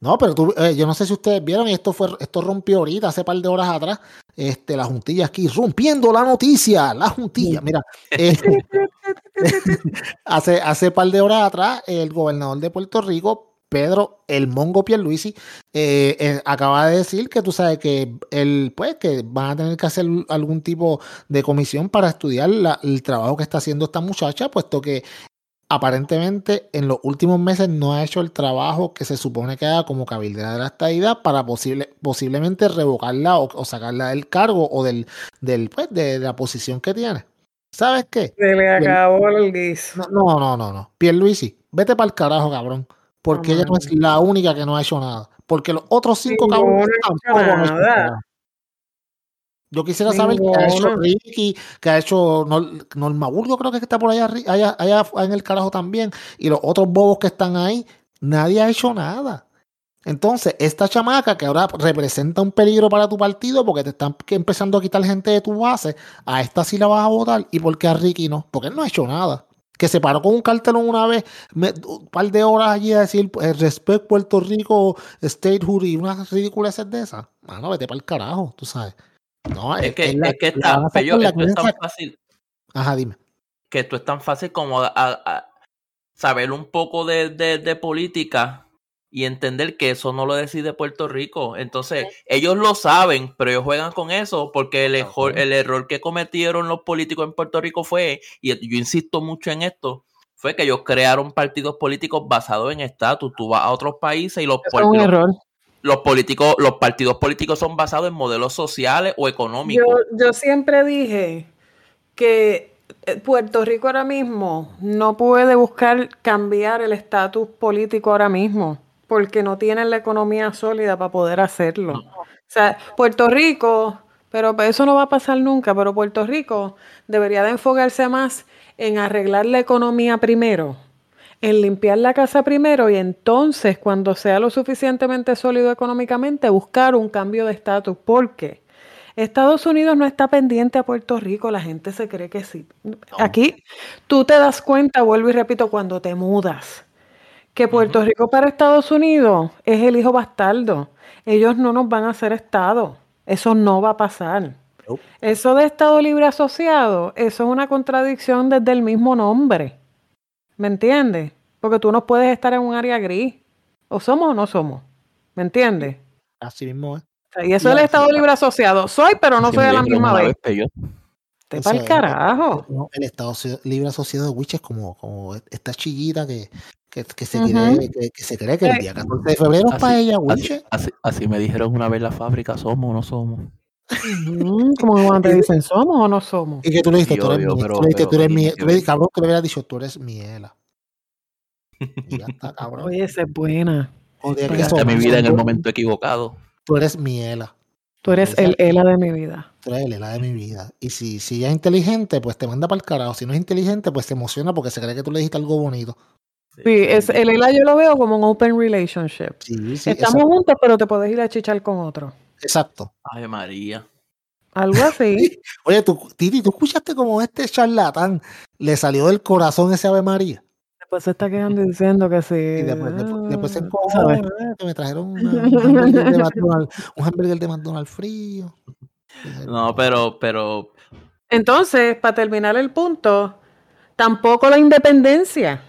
No, pero tú, eh, yo no sé si ustedes vieron, y esto fue, esto rompió ahorita, hace par de horas atrás, este, la juntilla aquí, rompiendo la noticia, la juntilla. Mira, eh, hace, hace par de horas atrás, el gobernador de Puerto Rico, Pedro El Mongo Pierluisi, eh, eh, acaba de decir que tú sabes que el, pues, que van a tener que hacer algún tipo de comisión para estudiar la- el trabajo que está haciendo esta muchacha, puesto que aparentemente en los últimos meses no ha hecho el trabajo que se supone que haga como cabildera de la estadidad para posible, posiblemente revocarla o, o sacarla del cargo o del, del pues, de, la posición que tiene. ¿Sabes qué? Se le acabó el guiso. No, no, no, no, no. Pierluisi, vete para el carajo, cabrón. Porque ella no es la única que no ha hecho nada. Porque los otros cinco Ninguno cabrones tampoco han hecho nada. Yo quisiera saber qué ha hecho. Ricky, qué ha hecho Nor- Norma Burgo, creo que está por allá, allá, allá en el carajo también. Y los otros bobos que están ahí, nadie ha hecho nada. Entonces, esta chamaca que ahora representa un peligro para tu partido porque te están empezando a quitar gente de tu base, a esta sí la vas a votar. ¿Y por qué a Ricky no? Porque él no ha hecho nada. Que se paró con un cartelón una vez, me- un par de horas allí a decir eh, respect Puerto Rico, statehood y unas ridiculeces de esas. Mano, vete para el carajo, tú sabes. No, Es que, la- es que está, la esto es tan fácil. Ajá, dime. que esto es tan fácil como a- a- saber un poco de, de- de política y entender que eso no lo decide Puerto Rico. Entonces, ellos lo saben, pero ellos juegan con eso porque el, error- Ajá. el error que cometieron los políticos en Puerto Rico fue, y yo insisto mucho en esto, fue que ellos crearon partidos políticos basados en estatus. Tú vas a otros países y los, un los- error. los políticos, los partidos políticos son basados en modelos sociales o económicos. yo siempre dije que eh, Puerto Rico ahora mismo no puede buscar cambiar el estatus político ahora mismo, porque no tienen la economía sólida para poder hacerlo. No. O sea, Puerto Rico, pero eso no va a pasar nunca, pero Puerto Rico debería de enfocarse más en arreglar la economía primero, en limpiar la casa primero y entonces cuando sea lo suficientemente sólido económicamente buscar un cambio de estatus. ¿Por qué? Estados Unidos no está pendiente a Puerto Rico, la gente se cree que sí. Aquí tú te das cuenta, vuelvo y repito, cuando te mudas, que Puerto Rico para Estados Unidos es el hijo bastardo. Ellos no nos van a hacer Estado. Eso no va a pasar. Eso de Estado Libre Asociado, eso es una contradicción desde el mismo nombre. ¿Me entiendes? Porque tú no puedes estar en un área gris. O somos o no somos. ¿Me entiendes? Así mismo es. Y eso es Ya, el Estado Libre Asociado. Soy, pero no soy a la misma vez. Pello. Te pa'l es, carajo. No, el Estado Libre Asociado de Witch es como, como esta chillita que, Que, que se cree, que, que se cree que el día 14 de febrero es para Así, ella, así, Wiche. así, así me dijeron una vez en la fábrica, somos o no somos. Como que cuando te dicen, ¿somos o no somos? Y que tú le dijiste, Sí, tú eres, obvio, pero- tú le dijiste, pero tú eres mi- tú le dijiste, cabrón, tú le hubieras dicho, tú eres miela. Y ya está, cabrón. Oye, esa es buena. Joder, Pues, eso, Llegaste a mi vida en el tú- momento equivocado. Tú eres miela. Tú eres el Ela de mi vida. Tú eres el Ela de mi vida. Y si, si ella es inteligente, pues te manda para el carajo. Si no es inteligente, pues se emociona porque se cree que tú le dijiste algo bonito. Sí, es, el Ela yo lo veo como un open relationship. Sí, sí, Estamos exacto. juntos, pero te puedes ir a chichar con otro. exacto. Ay, María. Algo así. Oye, tú, Titi, ¿tú escuchaste como este charlatán le salió del corazón ese Ave María? Después se está quedando diciendo que sí. Y después, después, después se ah, encojó, ¿sabes? eh, que me trajeron una- un, hamburger de McDonald's, un hamburger de McDonald's frío. No, pero, pero, Entonces, para terminar el punto, tampoco la independencia.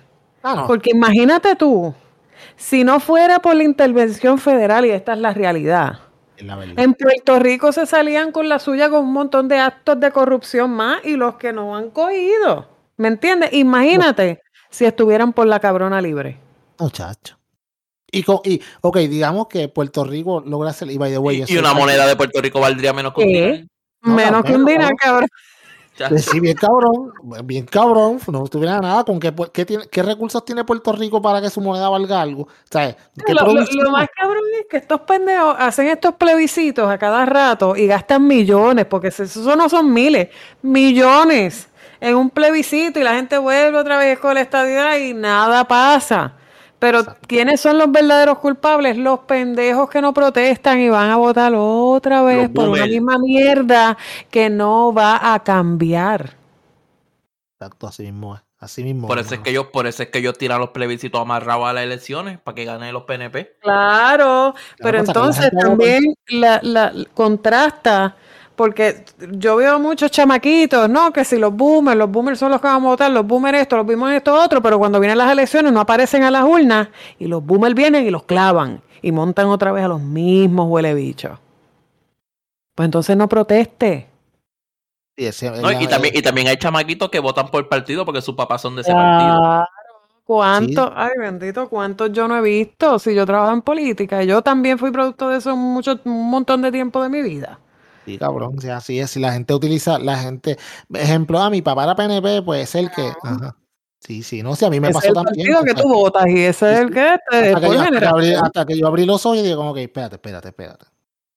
Ah, no. Porque imagínate tú, si no fuera por la intervención federal, y esta es la realidad, en Puerto Rico se salían con la suya con un montón de actos de corrupción más y los que no han cogido. ¿Me entiendes? Imagínate si estuvieran por la cabrona libre. Muchacho. Y, con, y, ok, digamos que Puerto Rico logra hacer, y by the way, y, y una moneda de Puerto Rico valdría menos que un dinar. No, Menos que un dinar, cabrón. Pues sí, bien cabrón, bien cabrón, no tuviera nada con qué, qué, tiene, qué recursos tiene Puerto Rico para que su moneda valga algo. ¿Sabes? ¿Qué Lo, lo- lo más cabrón es que estos pendejos hacen estos plebiscitos a cada rato y gastan millones, porque eso eso no son miles, millones en un plebiscito y la gente vuelve otra vez con la estadidad y nada pasa. Pero ¿quiénes son los verdaderos culpables? Los pendejos que no protestan y van a votar otra vez Los por una boomers. misma mierda que no va a cambiar. Exacto, así mismo es. Así mismo Por es, eso es que ellos, por eso es que ellos tiran los plebiscitos amarrados a las elecciones para que ganen los PNP. Claro, pero que la entonces también la, la- contrasta, porque yo veo muchos chamaquitos, ¿no? Que si los boomers, los boomers son los que van a votar, los boomers esto, los boomers esto otro, pero cuando vienen las elecciones no aparecen a las urnas y los boomers vienen y los clavan y montan otra vez a los mismos huele bichos. Pues entonces no proteste. Sí, ese- ¿no? la- Y, también, y también hay chamaquitos que votan por partido porque sus papás son de ese partido. Claro, ¿Cuántos? Ay, bendito, ¿cuántos yo no he visto? Si yo trabajo en política, yo también fui producto de eso mucho, un montón de tiempo de mi vida. Sí, cabrón, sea, así es. Si la gente utiliza, la gente, ejemplo, a mi papá era PNP, pues es el que, ajá. Sí, sí, no sé, a mí me Ese pasó es el también. que tú votas y ese es el que te hasta, que yo, hasta abrí, generación. hasta que yo abrí los ojos y digo, como que, espérate, espérate, espérate.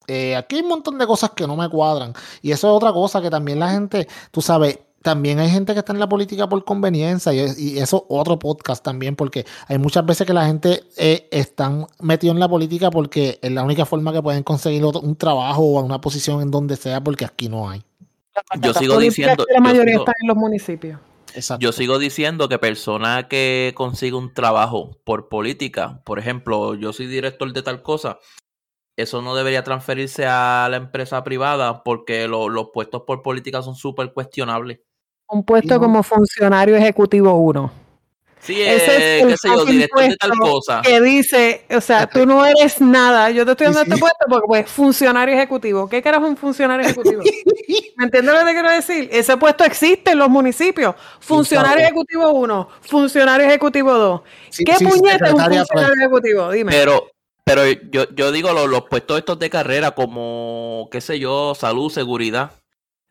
Eh, aquí hay un montón de cosas que no me cuadran. Y eso es otra cosa que también la gente, tú sabes, también hay gente que está en la política por conveniencia y, y eso es otro podcast también, porque hay muchas veces que la gente eh, están metidos en la política porque es la única forma que pueden conseguir otro- un trabajo o una posición en donde sea, porque aquí no hay. Yo sigo diciendo, que La yo mayoría sigo- están en los municipios. Exacto. Yo sigo diciendo que persona que consigue un trabajo por política, por ejemplo, yo soy director de tal cosa, eso no debería transferirse a la empresa privada porque lo- los puestos por política son súper cuestionables. Un puesto no. como funcionario ejecutivo 1. Sí, Ese eh, es el qué sé yo, fucking director de tal puesto cosa. Que dice, o sea, tú no eres nada. Yo te estoy Sí, dando este sí. puesto porque, pues, funcionario ejecutivo. ¿Qué carajo es un funcionario ejecutivo? ¿Me entiendes lo que te quiero decir? Ese puesto existe en los municipios. Funcionario ejecutivo 1, funcionario ejecutivo 2. Sí, ¿Qué sí, puñeta es un pues. funcionario ejecutivo? Dime. Pero, pero yo, yo digo los, los puestos estos de carrera como, qué sé yo, salud, seguridad.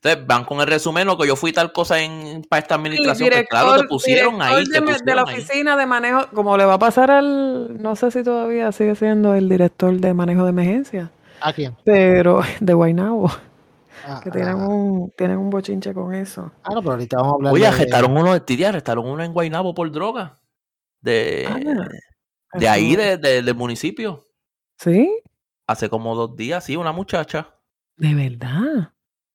Entonces van con el resumen, lo que yo fui tal cosa en para esta administración, pues claro, te pusieron ahí, director te de, la ahí. oficina de manejo, como le va a pasar al, no sé si todavía sigue siendo el director de manejo de emergencia, ¿A quién? pero de Guaynabo, Ah, que tienen ah, un, tienen un bochinche con eso. ah, no, pero ahorita vamos a hablar Oye, de- arrestaron uno de Tidia, arrestaron uno en Guaynabo por droga. De, Ah, de ahí, de- del municipio. ¿Sí? Hace como dos días, sí, una muchacha. De verdad.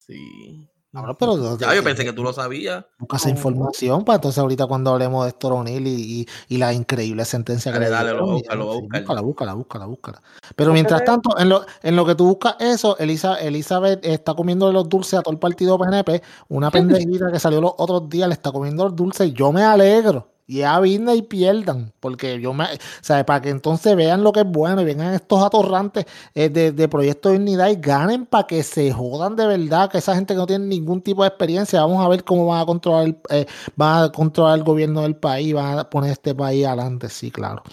Sí. Ahora, pero Ya, yo pensé que tú lo sabías. busca esa información para entonces ahorita cuando hablemos de Héctor O'Neill y, y, y la increíble sentencia que Dale, le dale, lo dieron, voy a y- buscar, lo sí, búscala, búscala, búscala, búscala. Pero mientras tanto, en lo, en lo que tú buscas eso, Elisa, Elizabeth está comiendo los dulces a todo el partido PNP. Una pendejita que salió los otros días le está comiendo los dulces. Yo me alegro. Y a Disney pierdan, porque yo me, ¿sabes? Para que entonces vean lo que es bueno y vengan estos atorrantes eh, de, de Proyecto Dignidad y ganen para que se jodan de verdad, que esa gente que no tiene ningún tipo de experiencia, vamos a ver cómo van a controlar el, eh, van a controlar el gobierno del país, van a poner este país adelante, sí, claro.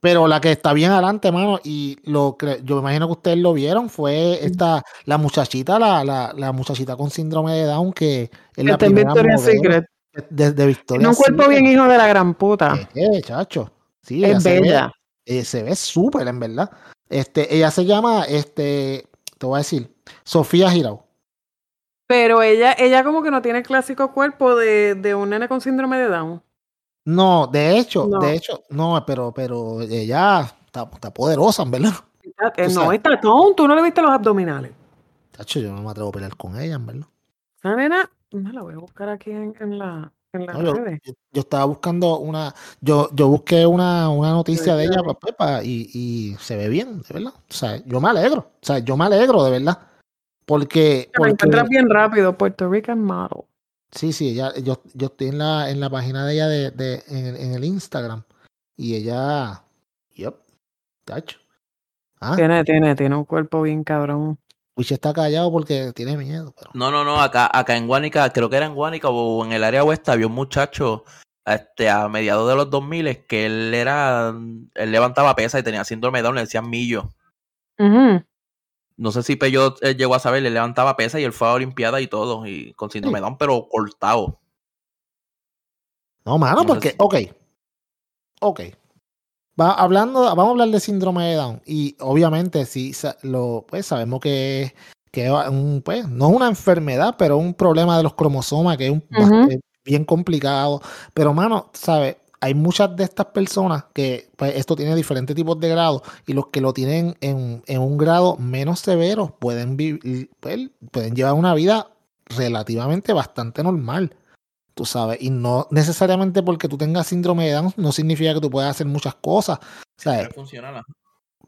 Pero la que está bien adelante, mano, y lo que yo me imagino que ustedes lo vieron, fue esta, la muchachita, la, la, la muchachita con síndrome de Down, que es la primera modelo. De, de Victoria un cuerpo bien hijo de la gran puta. Eh, chacho. Sí, Es se ve- bella. eh, se ve súper, en verdad. Este, ella se llama, este, te voy a decir, Sofía Girau. Pero ella, ella como que no tiene el clásico cuerpo de, de un nene con síndrome de Down. No, de hecho, No. de hecho, no, pero, pero ella está, está poderosa, en verdad. Está- eh, no, está tonto. Tú no le viste los abdominales. Chacho, yo no me atrevo a pelear con ella, en verdad. Esa nena, me la voy a buscar aquí en, en la, en las No, yo, redes. yo- yo estaba buscando una, yo, yo busqué una, una noticia de ella claro. pa- pa- y, y se ve bien, de verdad. O sea, yo me alegro, o sea, yo me alegro, de verdad. Porque, La porque encuentras bien rápido, Puerto Rican Model. sí, sí, ella, yo, yo estoy en la, en la página de ella de, de, en, el- en el Instagram y ella, yep, tacho. Ah, Tiene, tiene, tiene un cuerpo bien cabrón. Wiche está callado porque tiene miedo, pero No, no, no, acá, acá en Guánica, creo que era en Guánica o en el área oeste, había un muchacho este, a mediados de los 2000 que él era, él levantaba pesa y tenía síndrome de Down, le decían millo. Ujú. No sé si Peyo eh, llegó a saber, le levantaba pesa y él fue a Olimpiada y todo, y con síndrome de Down, pero cortado. No, mano, No porque, si- ok, ok. Va, hablando, vamos a hablar de síndrome de Down. Y obviamente, sí, lo, pues sabemos que, que un, pues, no es una enfermedad, pero un problema de los cromosomas que es un, bast- bien complicado. Pero, mano, ¿sabes? Hay muchas de estas personas que pues, esto tiene diferentes tipos de grados y los que lo tienen en, en un grado menos severo pueden, vivir, pues, pueden llevar una vida relativamente bastante normal tú sabes, y no necesariamente porque tú tengas síndrome de Down no significa que tú puedas hacer muchas cosas, ¿sabes?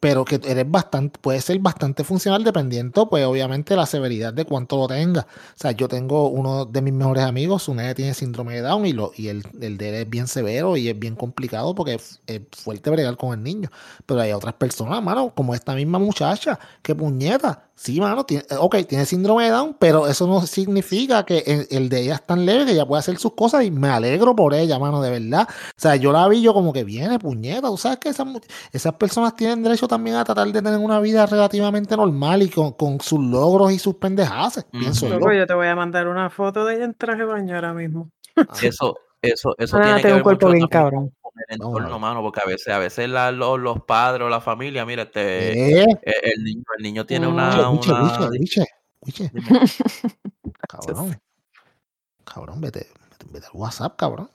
Pero que eres bastante, puede ser bastante funcional dependiendo, pues obviamente de la severidad de cuánto lo tenga. O sea, yo tengo uno de mis mejores amigos, su nene tiene síndrome de Down y, lo, y el, el de él es bien severo y es bien complicado porque es, es fuerte bregar con el niño. Pero hay otras personas, mano, como esta misma muchacha, que puñeta. Sí, mano, tiene, eh, ok, tiene síndrome de Down, pero eso no significa que el, el de ella es tan leve que ella puede hacer sus cosas y me alegro por ella, mano, de verdad. O sea, yo la vi yo como que viene, puñeta. Tú sabes que esas, personas tienen derecho también a tratar de tener una vida relativamente normal y con, con sus logros y sus pendejadas, pienso Ujú. yo. Te voy a mandar una foto de ella en traje de baño ahora mismo. Eso, eso, eso Ah, tiene que tiene un ver cuerpo bien también cabrón. El entorno, ver. mano, porque a veces, a veces la- los, los padres o la familia, mira, este, Eh, eh, el niño, el niño tiene una, Wiche, una, Wiche, dime, cabrón. Cabrón, vete, vete, vete al WhatsApp, cabrón.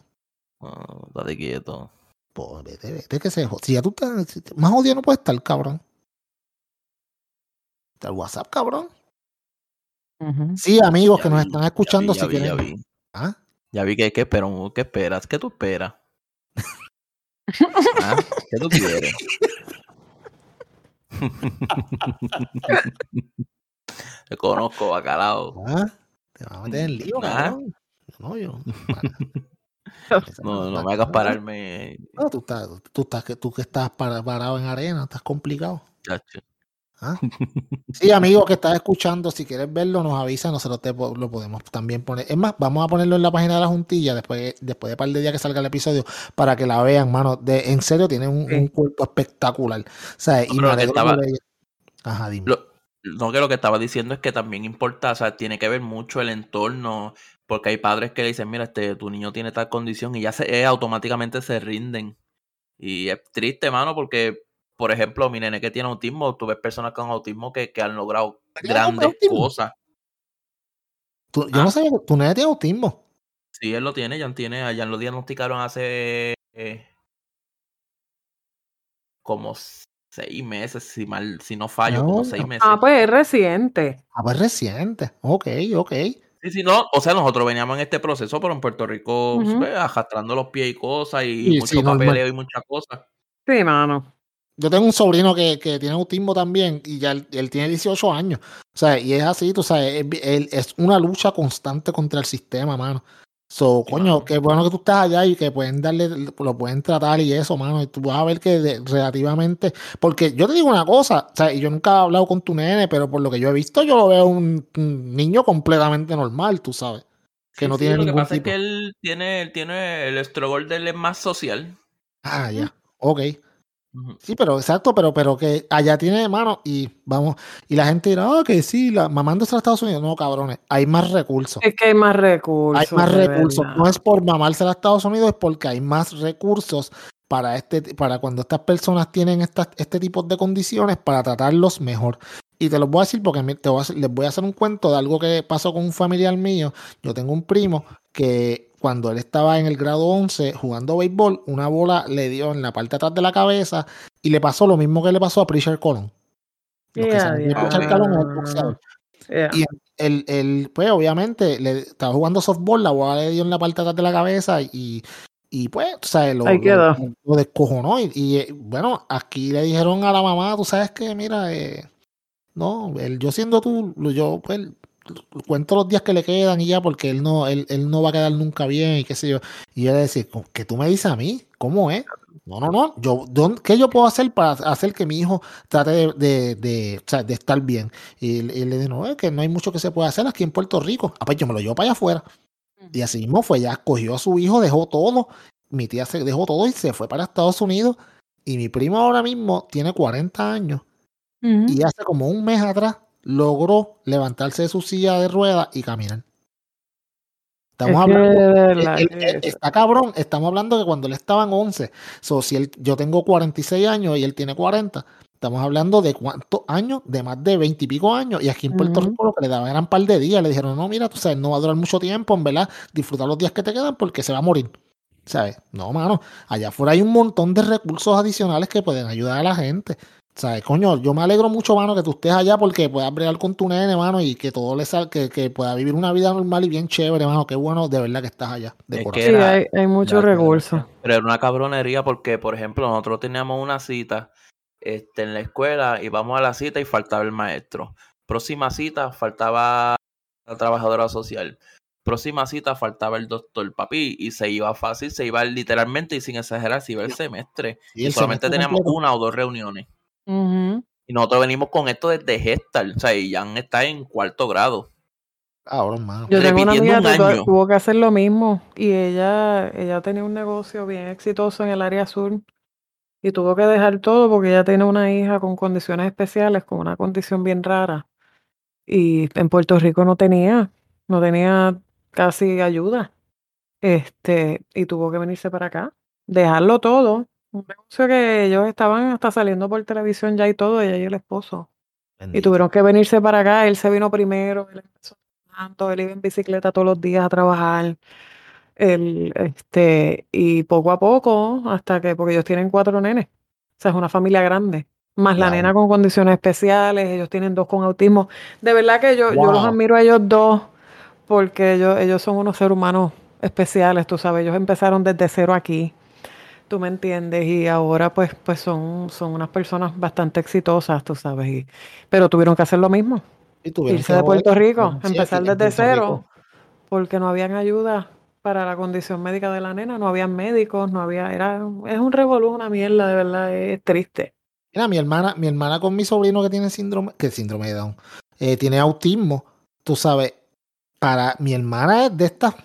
ah, date quieto. Pues vete, vete que se Si ya tú estás, si- más odio no puede estar, cabrón. Vete al WhatsApp, cabrón. Ujú. Sí, amigos Ya que nos vi, están escuchando, ya si vi, ya quieren. vi. ¿Ah? Ya vi que, que espero- ¿qué esperas? ¿Qué tú esperas? ¿Ah? ¿Qué tú quieres? Te conozco, bacalao. ¿Ah? Te vas a meter en lío, Ah. cabrón. No, yo. No, no me hagas pararme, No, tú estás, tú estás, que tú que estás para- parado en arena, estás complicado. chacho. ¿Ah? Sí, amigo que estás escuchando, si quieres verlo, nos avisa, nosotros te lo podemos también poner. Es más, vamos a ponerlo en la página de la juntilla después, después de par de días que salga el episodio para que la vean, mano. De, en serio, tiene un, Sí. un cuerpo espectacular. ¿sabes? No, y me estaba-. Ajá, dime. Lo, no, que lo que estaba diciendo es que también importa, o sea, tiene que ver mucho el entorno, porque hay padres que le dicen, mira, este, tu niño tiene tal condición y ya se, eh, automáticamente se rinden. Y es triste, mano, porque, por ejemplo, mi nene que tiene autismo, tú ves personas con autismo que, que han logrado ¿Tiene grandes cosas. Tú- yo ah. no sabía que tu nene tiene autismo. Sí, él lo tiene, ya tiene, ya lo diagnosticaron hace eh, como seis meses, si mal, si no fallo, como seis meses. Ah, pues es reciente. Ah, pues reciente. Ok, ok. Sí, sí, no, o sea, nosotros veníamos en este proceso, pero en Puerto Rico, pues, arrastrando los pies y cosas, y Sí, mucho sí, normal. papeleo y muchas cosas. Sí, mano. Yo tengo un sobrino que, que tiene autismo también y ya él, él tiene 18 años. O sea, y es así, tú sabes, es, él- es una lucha constante contra el sistema, mano. So, coño, qué bueno que tú estás allá y que pueden darle, lo pueden tratar y eso, mano. Y tú vas a ver que de- relativamente. Porque yo te digo una cosa, o sea, y yo nunca he hablado con tu nene, pero por lo que yo he visto, yo lo veo un, un niño completamente normal, tú sabes. Que Sí, no sí, tiene lo que pasa tipo. es que él tiene, él tiene el struggle de él es más social. Ah, ya. Ok. Sí, pero exacto, pero, pero que allá tiene mano y vamos, y la gente dirá, ah, que sí, la, mamándose a Estados Unidos. No, cabrones, hay más recursos. Es que hay más recursos. Hay más recursos. verdad. No es por mamarse a Estados Unidos, es porque hay más recursos para este, para cuando estas personas tienen estas, este tipo de condiciones para tratarlos mejor. Y te los voy a decir porque te voy a les voy a hacer un cuento de algo que pasó con un familiar mío. Yo tengo un primo que cuando él estaba en el grado 11 jugando béisbol, una bola le dio en la parte de atrás de la cabeza y le pasó lo mismo que le pasó a Pritchard Colon. Los que Ya, saben quién es ya. Pritchard Colon es el boxeador. Yeah. Y él, él, pues obviamente, le estaba jugando softball, la bola le dio en la parte de atrás de la cabeza y, y pues, tú sabes, lo, Ahí lo- quedó. lo descojonó. Y, y, eh, bueno, aquí le dijeron a la mamá, tú sabes que, mira, eh, no, él, yo siendo tú, yo pues cuento los días que le quedan y ya, porque él no, él, él no va a quedar nunca bien y qué sé yo. Y yo le decía, ¿qué tú me dices a mí? ¿Cómo es? No, no, no. Yo, ¿dónde- ¿Qué yo puedo hacer para hacer que mi hijo trate de, de, de, o sea, de estar bien? Y, él- y le dijo, no, es que no hay mucho que se pueda hacer aquí en Puerto Rico. Ah, pues yo me lo llevo para allá afuera. Y así mismo fue, ya cogió a su hijo, dejó todo. Mi tía se dejó todo y se fue para Estados Unidos. Y mi primo ahora mismo tiene 40 años. Y hace como un mes atrás logró levantarse de su silla de ruedas y caminar. Estamos Es hablando. él- él- está cabrón. Estamos hablando que cuando él estaba en 11. So, si él, yo tengo 46 años y él tiene 40. Estamos hablando de cuántos años, de más de 20 y pico años. Y aquí en Puerto. Rico lo que le daban eran un par de días. Le dijeron, no, mira, tú sabes, no va a durar mucho tiempo, en verdad. Disfrutar los días que te quedan porque se va a morir. ¿Sabes? No, mano. Allá afuera hay un montón de recursos adicionales que pueden ayudar a la gente. ¿Sabes? Coño, yo me alegro mucho, mano, que tú estés allá porque puedas bregar con tu nene, mano, y que todo le salga, que, que pueda vivir una vida normal y bien chévere, mano. Qué bueno de verdad que estás allá. De Es que sí, hay, hay muchos recursos. Pero era una cabronería porque, por ejemplo, nosotros teníamos una cita este, en la escuela y vamos a la cita y faltaba el maestro. Próxima cita faltaba la trabajadora social. Próxima cita faltaba el doctor papi y se iba fácil, se iba literalmente y sin exagerar, se iba el semestre. Y el solamente semestre teníamos completo. una o dos reuniones. Y nosotros venimos con esto desde Gestal, o sea, y Jan está en cuarto grado. Cabrón, mano. Yo tengo una amiga un que tuvo que hacer lo mismo y ella, ella tenía un negocio bien exitoso en el área sur y tuvo que dejar todo porque ella tiene una hija con condiciones especiales, con una condición bien rara y en Puerto Rico no tenía, no tenía casi ayuda, este, y tuvo que venirse para acá, dejarlo todo, un negocio que ellos estaban hasta saliendo por televisión ya y todo, ella y el esposo. Y tuvieron que venirse para acá. Él se vino primero, él empezó trabajando, él iba en bicicleta todos los días a trabajar. Él, este, y poco a poco, hasta que, porque ellos tienen cuatro nenes. O sea, es una familia grande. Más la Wow. nena con condiciones especiales, ellos tienen dos con autismo. De verdad que yo, yo los admiro a ellos dos, porque ellos, ellos son unos seres humanos especiales, tú sabes. Ellos empezaron desde cero aquí. Tú me entiendes, y ahora pues, pues son, son unas personas bastante exitosas, tú sabes, y, pero tuvieron que hacer lo mismo, Y irse de. Puerto Rico, Sí, empezar desde Puerto cero, Rico. porque no habían ayuda para la condición médica de la nena, no habían médicos, no había, era, es un revolú, una mierda, de verdad, es triste. Mira, mi hermana, mi hermana con mi sobrino que tiene síndrome, que síndrome de Down, eh, tiene autismo, tú sabes, para mi hermana es de estas,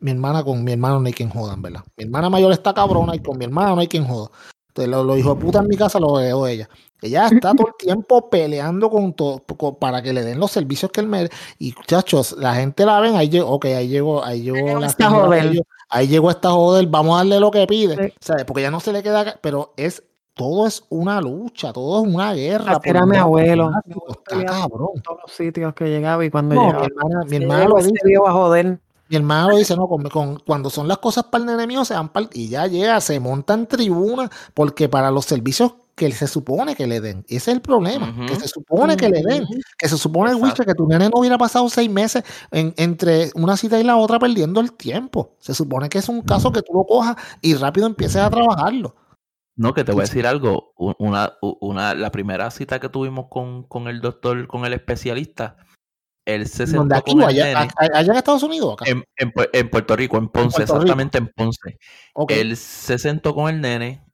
mi, hermana con mi hermano no hay quien jodan, ¿verdad? Mi hermana mayor está cabrona y con mi hermana no hay quien joda. Entonces, los lo hijos de puta en mi casa lo heredó ella. Ella está todo el tiempo peleando con todo con- para que le den los servicios que él merece. Y muchachos, la gente la ven, ahí llegó, ok, ahí llegó, ahí llegó la esta joder. ahí llegó esta joder, vamos a darle lo que pide. Sí. ¿sabes? Porque ya no se le queda, pero es todo es una lucha, todo es una guerra. Era mi abuelo. Mi Está cabrón. todos los sitios que llegaba y cuando No, mi llegaba, hermana, mi "Se hermana lo dice. joder. Mi hermana lo dice, no, con, con- cuando son las cosas para el nene mío, se van para y ya llega, se monta en tribuna, porque para los servicios que se supone que le den, ese es el problema, que se supone que le den, que se supone, Exacto. Wilcher, que tu nene no hubiera pasado seis meses en- entre una cita y la otra perdiendo el tiempo. Se supone que es un caso que tú lo cojas y rápido empieces a trabajarlo. No, que te voy a decir algo. Una, una, la primera cita que tuvimos con, con el doctor, con el especialista, él se ¿Dónde sentó aquí con el allá, nene allá en Estados Unidos? Acá. en, en Pu- en Puerto Rico, en Ponce, Rico. exactamente en Ponce. Ok. Él se sentó con el nene,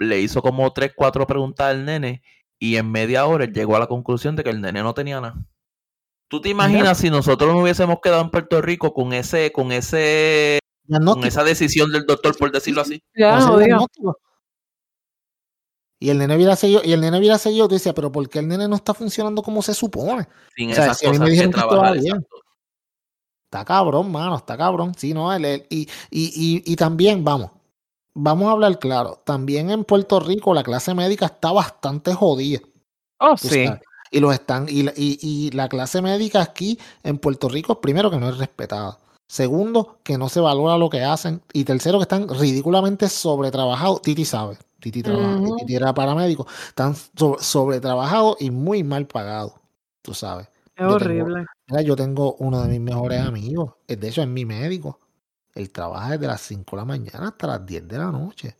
le hizo como tres, cuatro preguntas al nene y en media hora él llegó a la conclusión de que el nene no tenía nada. ¿Tú te imaginas si nosotros nos hubiésemos quedado en Puerto Rico con ese, con ese, con esa decisión del doctor, por decirlo así? Ya, diagnóstico. Y el nene hubiera seguido, y el nene hubiera seguido, tú decías, pero ¿por qué el nene no está funcionando como se supone? Sin O sea, esas si a mí me que dijeron que bien. Está cabrón, mano, está cabrón. Sí, no, él- él- y, y, y, y también, vamos, vamos a hablar claro, también en Puerto Rico la clase médica está bastante jodida. Oh, sí. sabes. Y los están, y, la- y, y la clase médica aquí en Puerto Rico, primero que no es respetada. Segundo, que no se valora lo que hacen. Y tercero, que están ridículamente sobretrabajados. Titi sabe. Titi trabaja. Titi era paramédico. Están so- sobretrabajados y muy mal pagados. Tú sabes. Es Yo tengo- horrible. Mira, yo tengo uno de mis mejores amigos. De hecho, es mi médico. Él trabaja desde las 5 de la mañana hasta las 10 de la noche.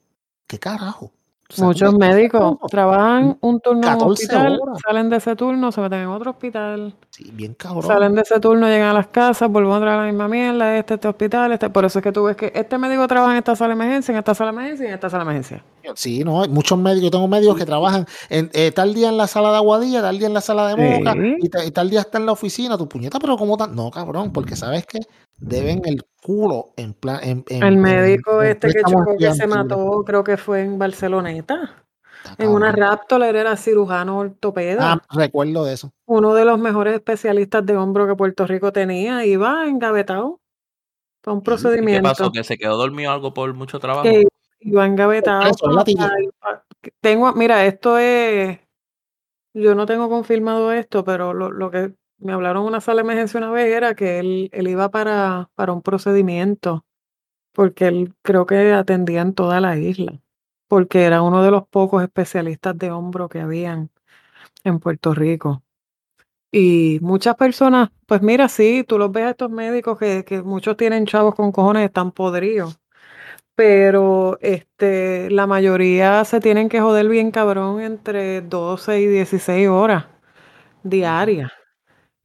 ¿Qué carajo? Muchos ¿cómo- médicos trabajan un turno en un 14 hospital, horas. salen de ese turno, se meten en otro hospital, Sí, bien cabrón. salen de ese turno, llegan a las casas, vuelven otra vez a la misma mierda, este, este hospital, este. Por eso es que tú ves que este médico trabaja en esta sala de emergencia, en esta sala de emergencia y en esta sala de emergencia. Sí, no, hay muchos médicos. Yo tengo médicos que trabajan en, eh, tal día en la sala de Aguadilla, tal día en la sala de Moca, Sí. y, ta- y tal día está en la oficina. Tu puñeta, pero ¿cómo tan? No, cabrón, porque sabes que deben el culo en plan. En, en- El médico en este que chocó, que se mató, creo que fue en Barceloneta. Está En una. Raptor, era cirujano ortopeda. Ah, recuerdo de eso. Uno de los mejores especialistas de hombro que Puerto Rico tenía. Iba engavetado para un ¿Y qué ¿Y qué procedimiento. pasó? ¿Que se quedó dormido algo por mucho trabajo? que iba engavetado. Preso, ¿verdad, pa- Titi? pa- Tengo, mira, esto es, yo no tengo confirmado esto, pero lo, lo que me hablaron en una sala de emergencia una vez era que él, él iba para, para un procedimiento, porque él creo que atendía en toda la isla, porque era uno de los pocos especialistas de hombro que habían en Puerto Rico. Y muchas personas, pues mira, sí, tú los ves a estos médicos que, que muchos tienen chavos con cojones, están podridos pero este, la mayoría se tienen que joder bien cabrón entre 12 y 16 horas diarias.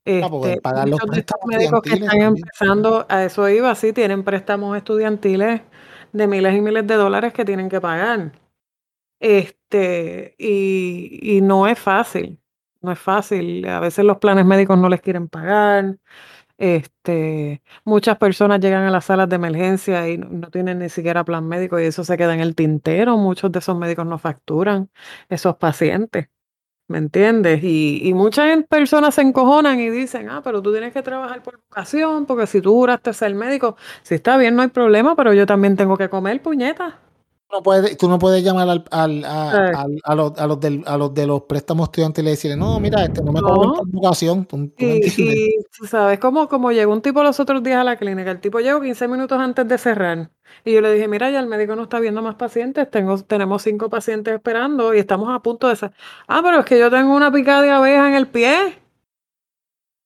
Este, pagar los muchos de estos médicos que están también. empezando, a eso iba, sí, tienen préstamos estudiantiles de miles y miles de dólares que tienen que pagar. Este, y, y no es fácil, no es fácil. A veces los planes médicos no les quieren pagar. Este, muchas personas llegan a las salas de emergencia y no, tienen ni siquiera plan médico y eso se queda en el tintero. Muchos de esos médicos no facturan esos pacientes, ¿me entiendes? Y, y muchas personas se encojonan y dicen, ah, pero tú tienes que trabajar por vocación, porque si tú juraste ser médico, si está bien, no hay problema, pero yo también tengo que comer, puñeta. No puedes- tú no puedes llamar al, al- a, Eh. al- a los, a los del- a los de los préstamos estudiantiles y decirle, no, mira, este, no me No. por vocación. ¿Tú, Y, y tú sabes, como, como llegó un tipo los otros días a la clínica, el tipo llegó 15 minutos antes de cerrar. Y yo le dije, mira, ya el médico no está viendo más pacientes, tengo, tenemos cinco pacientes esperando y estamos a punto de cerrar. Ah, pero es que yo tengo una picada de abeja en el pie.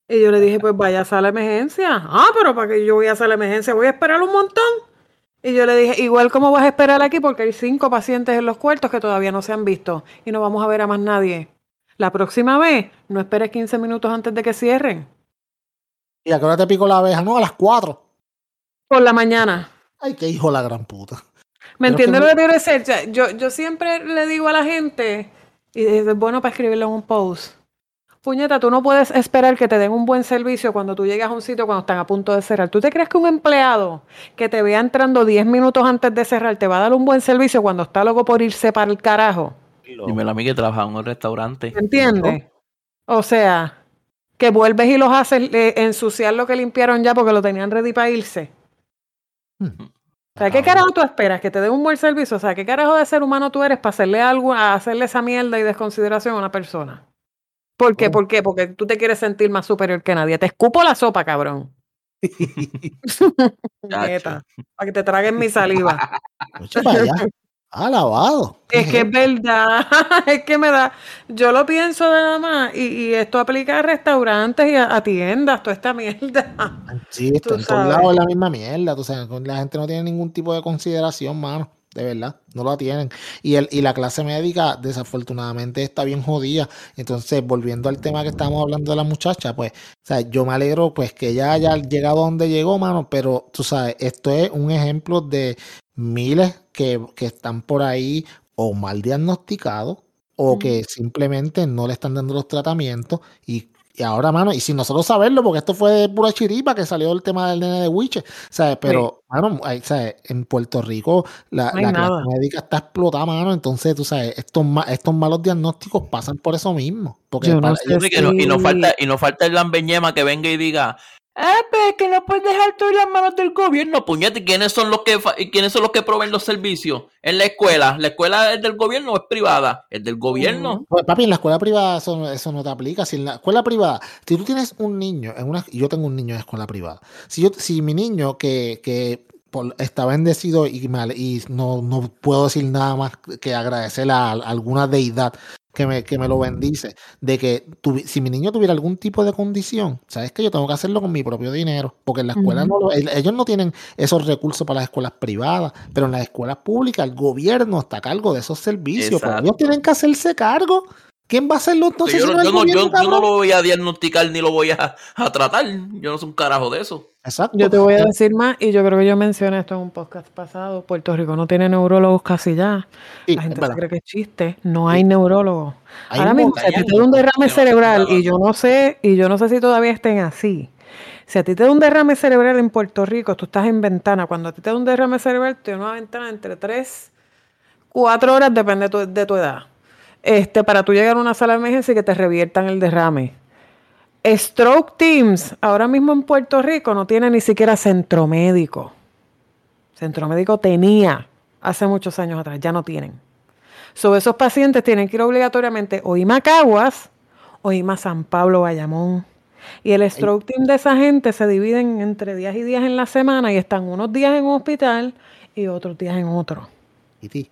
Y yo le dije, pues vaya a de emergencia. Ah, pero para que yo voy a sala de emergencia, voy a esperar un montón. Y yo le dije, igual como vas a esperar aquí, porque hay cinco pacientes en los cuartos que todavía no se han visto y no vamos a ver a más nadie. La próxima vez, no esperes 15 minutos antes de que cierren. Y a qué hora te pico la abeja, no, a las 4. Por la mañana. Ay, qué hijo la gran puta. ¿Me entiendes lo que quiero decir? Yo, yo siempre le digo a la gente, y es bueno para escribirle en un post, puñeta, tú no puedes esperar que te den un buen servicio cuando tú llegas a un sitio cuando están a punto de cerrar. ¿Tú te crees que un empleado que te vea entrando 10 minutos antes de cerrar te va a dar un buen servicio cuando está loco por irse para el carajo? Dímelo a mí que trabajaba en un restaurante. ¿Me entiendes? O sea, que vuelves y los haces eh, ensuciar lo que limpiaron ya porque lo tenían ready para irse. Hmm. O sea, ¿qué carajo tú esperas? Que te den un buen servicio. O sea, ¿qué carajo de ser humano tú eres para hacerle algo, a hacerle esa mierda y desconsideración a una persona? ¿Por qué? Oh. ¿Por qué? Porque tú te quieres sentir más superior que nadie. Te escupo la sopa, cabrón. Neta, para que te traguen mi saliva. Ah. ¿Qué Es que es verdad, es que me da, yo lo pienso de nada más, y, y esto aplica a restaurantes y a, a tiendas, toda esta mierda. Sí, está Tú en todos lados es la misma mierda. Tú sabes, la gente no tiene ningún tipo de consideración, mano. De verdad, no la tienen. Y, el, y la clase médica, desafortunadamente, está bien jodida. Entonces, volviendo al tema que estamos hablando de la muchacha, pues, o sea, yo me alegro, pues, que ella haya llegado donde llegó, mano, pero tú sabes, esto es un ejemplo de miles que, que están por ahí o mal diagnosticados o que simplemente no le están dando los tratamientos y y ahora, mano, y sin nosotros saberlo, porque esto fue de pura chiripa que salió el tema del nene de Witcher, ¿sabes? Pero, mano, ¿sabes? en Puerto Rico la, la médica está explotada, mano. Entonces, tú sabes, estos, estos malos diagnósticos pasan por eso mismo. Porque y, no, falta, y no falta el lambeñema que venga y diga, Ah, pero que no puedes dejar todo en las manos del gobierno, puñete. ¿Quiénes son los que quiénes son los que proveen los servicios en la escuela? ¿La escuela es del gobierno o es privada? ¿Es del gobierno? Pues, papi, en la escuela privada eso, eso, no te aplica. Si en la escuela privada, si tú tienes un niño en una, yo tengo un niño en escuela privada. Si yo, si mi niño que, que está bendecido y, mal, y no, no puedo decir nada más que agradecerle a alguna deidad que me, que me lo bendice, de que si mi niño tuviera algún tipo de condición, sabes que yo tengo que hacerlo con mi propio dinero, porque en la escuela no ellos no tienen esos recursos para las escuelas privadas, pero en las escuelas públicas el gobierno está a cargo de esos servicios, pero ellos tienen que hacerse cargo. ¿Quién va a hacerlo entonces? Yo, no, yo, no, lo voy a diagnosticar ni lo voy a, a, tratar. Yo no soy un carajo de eso. Exacto. Yo te voy a decir más, y yo creo que yo mencioné esto en un podcast pasado. Puerto Rico no tiene neurólogos casi ya. La gente se cree que es chiste. No hay neurólogos. Ahora mismo, si a ti te da un derrame cerebral, y yo no sé, y yo no sé si todavía estén así. Si a ti te da un derrame cerebral en Puerto Rico, tú estás en ventana. Cuando a ti te da un derrame cerebral, tienes una ventana entre 3, 4 horas, depende de tu edad este, para tú llegar a una sala de emergencia y que te reviertan el derrame. Stroke Teams, ahora mismo en Puerto Rico, no tiene ni siquiera centro médico. Centro médico tenía hace muchos años atrás, ya no tienen. Sobre esos pacientes tienen que ir obligatoriamente o ir a Caguas o ir a San Pablo, Bayamón. Y el stroke team de esa gente se dividen entre días y días en la semana y están unos días en un hospital y otros días en otro.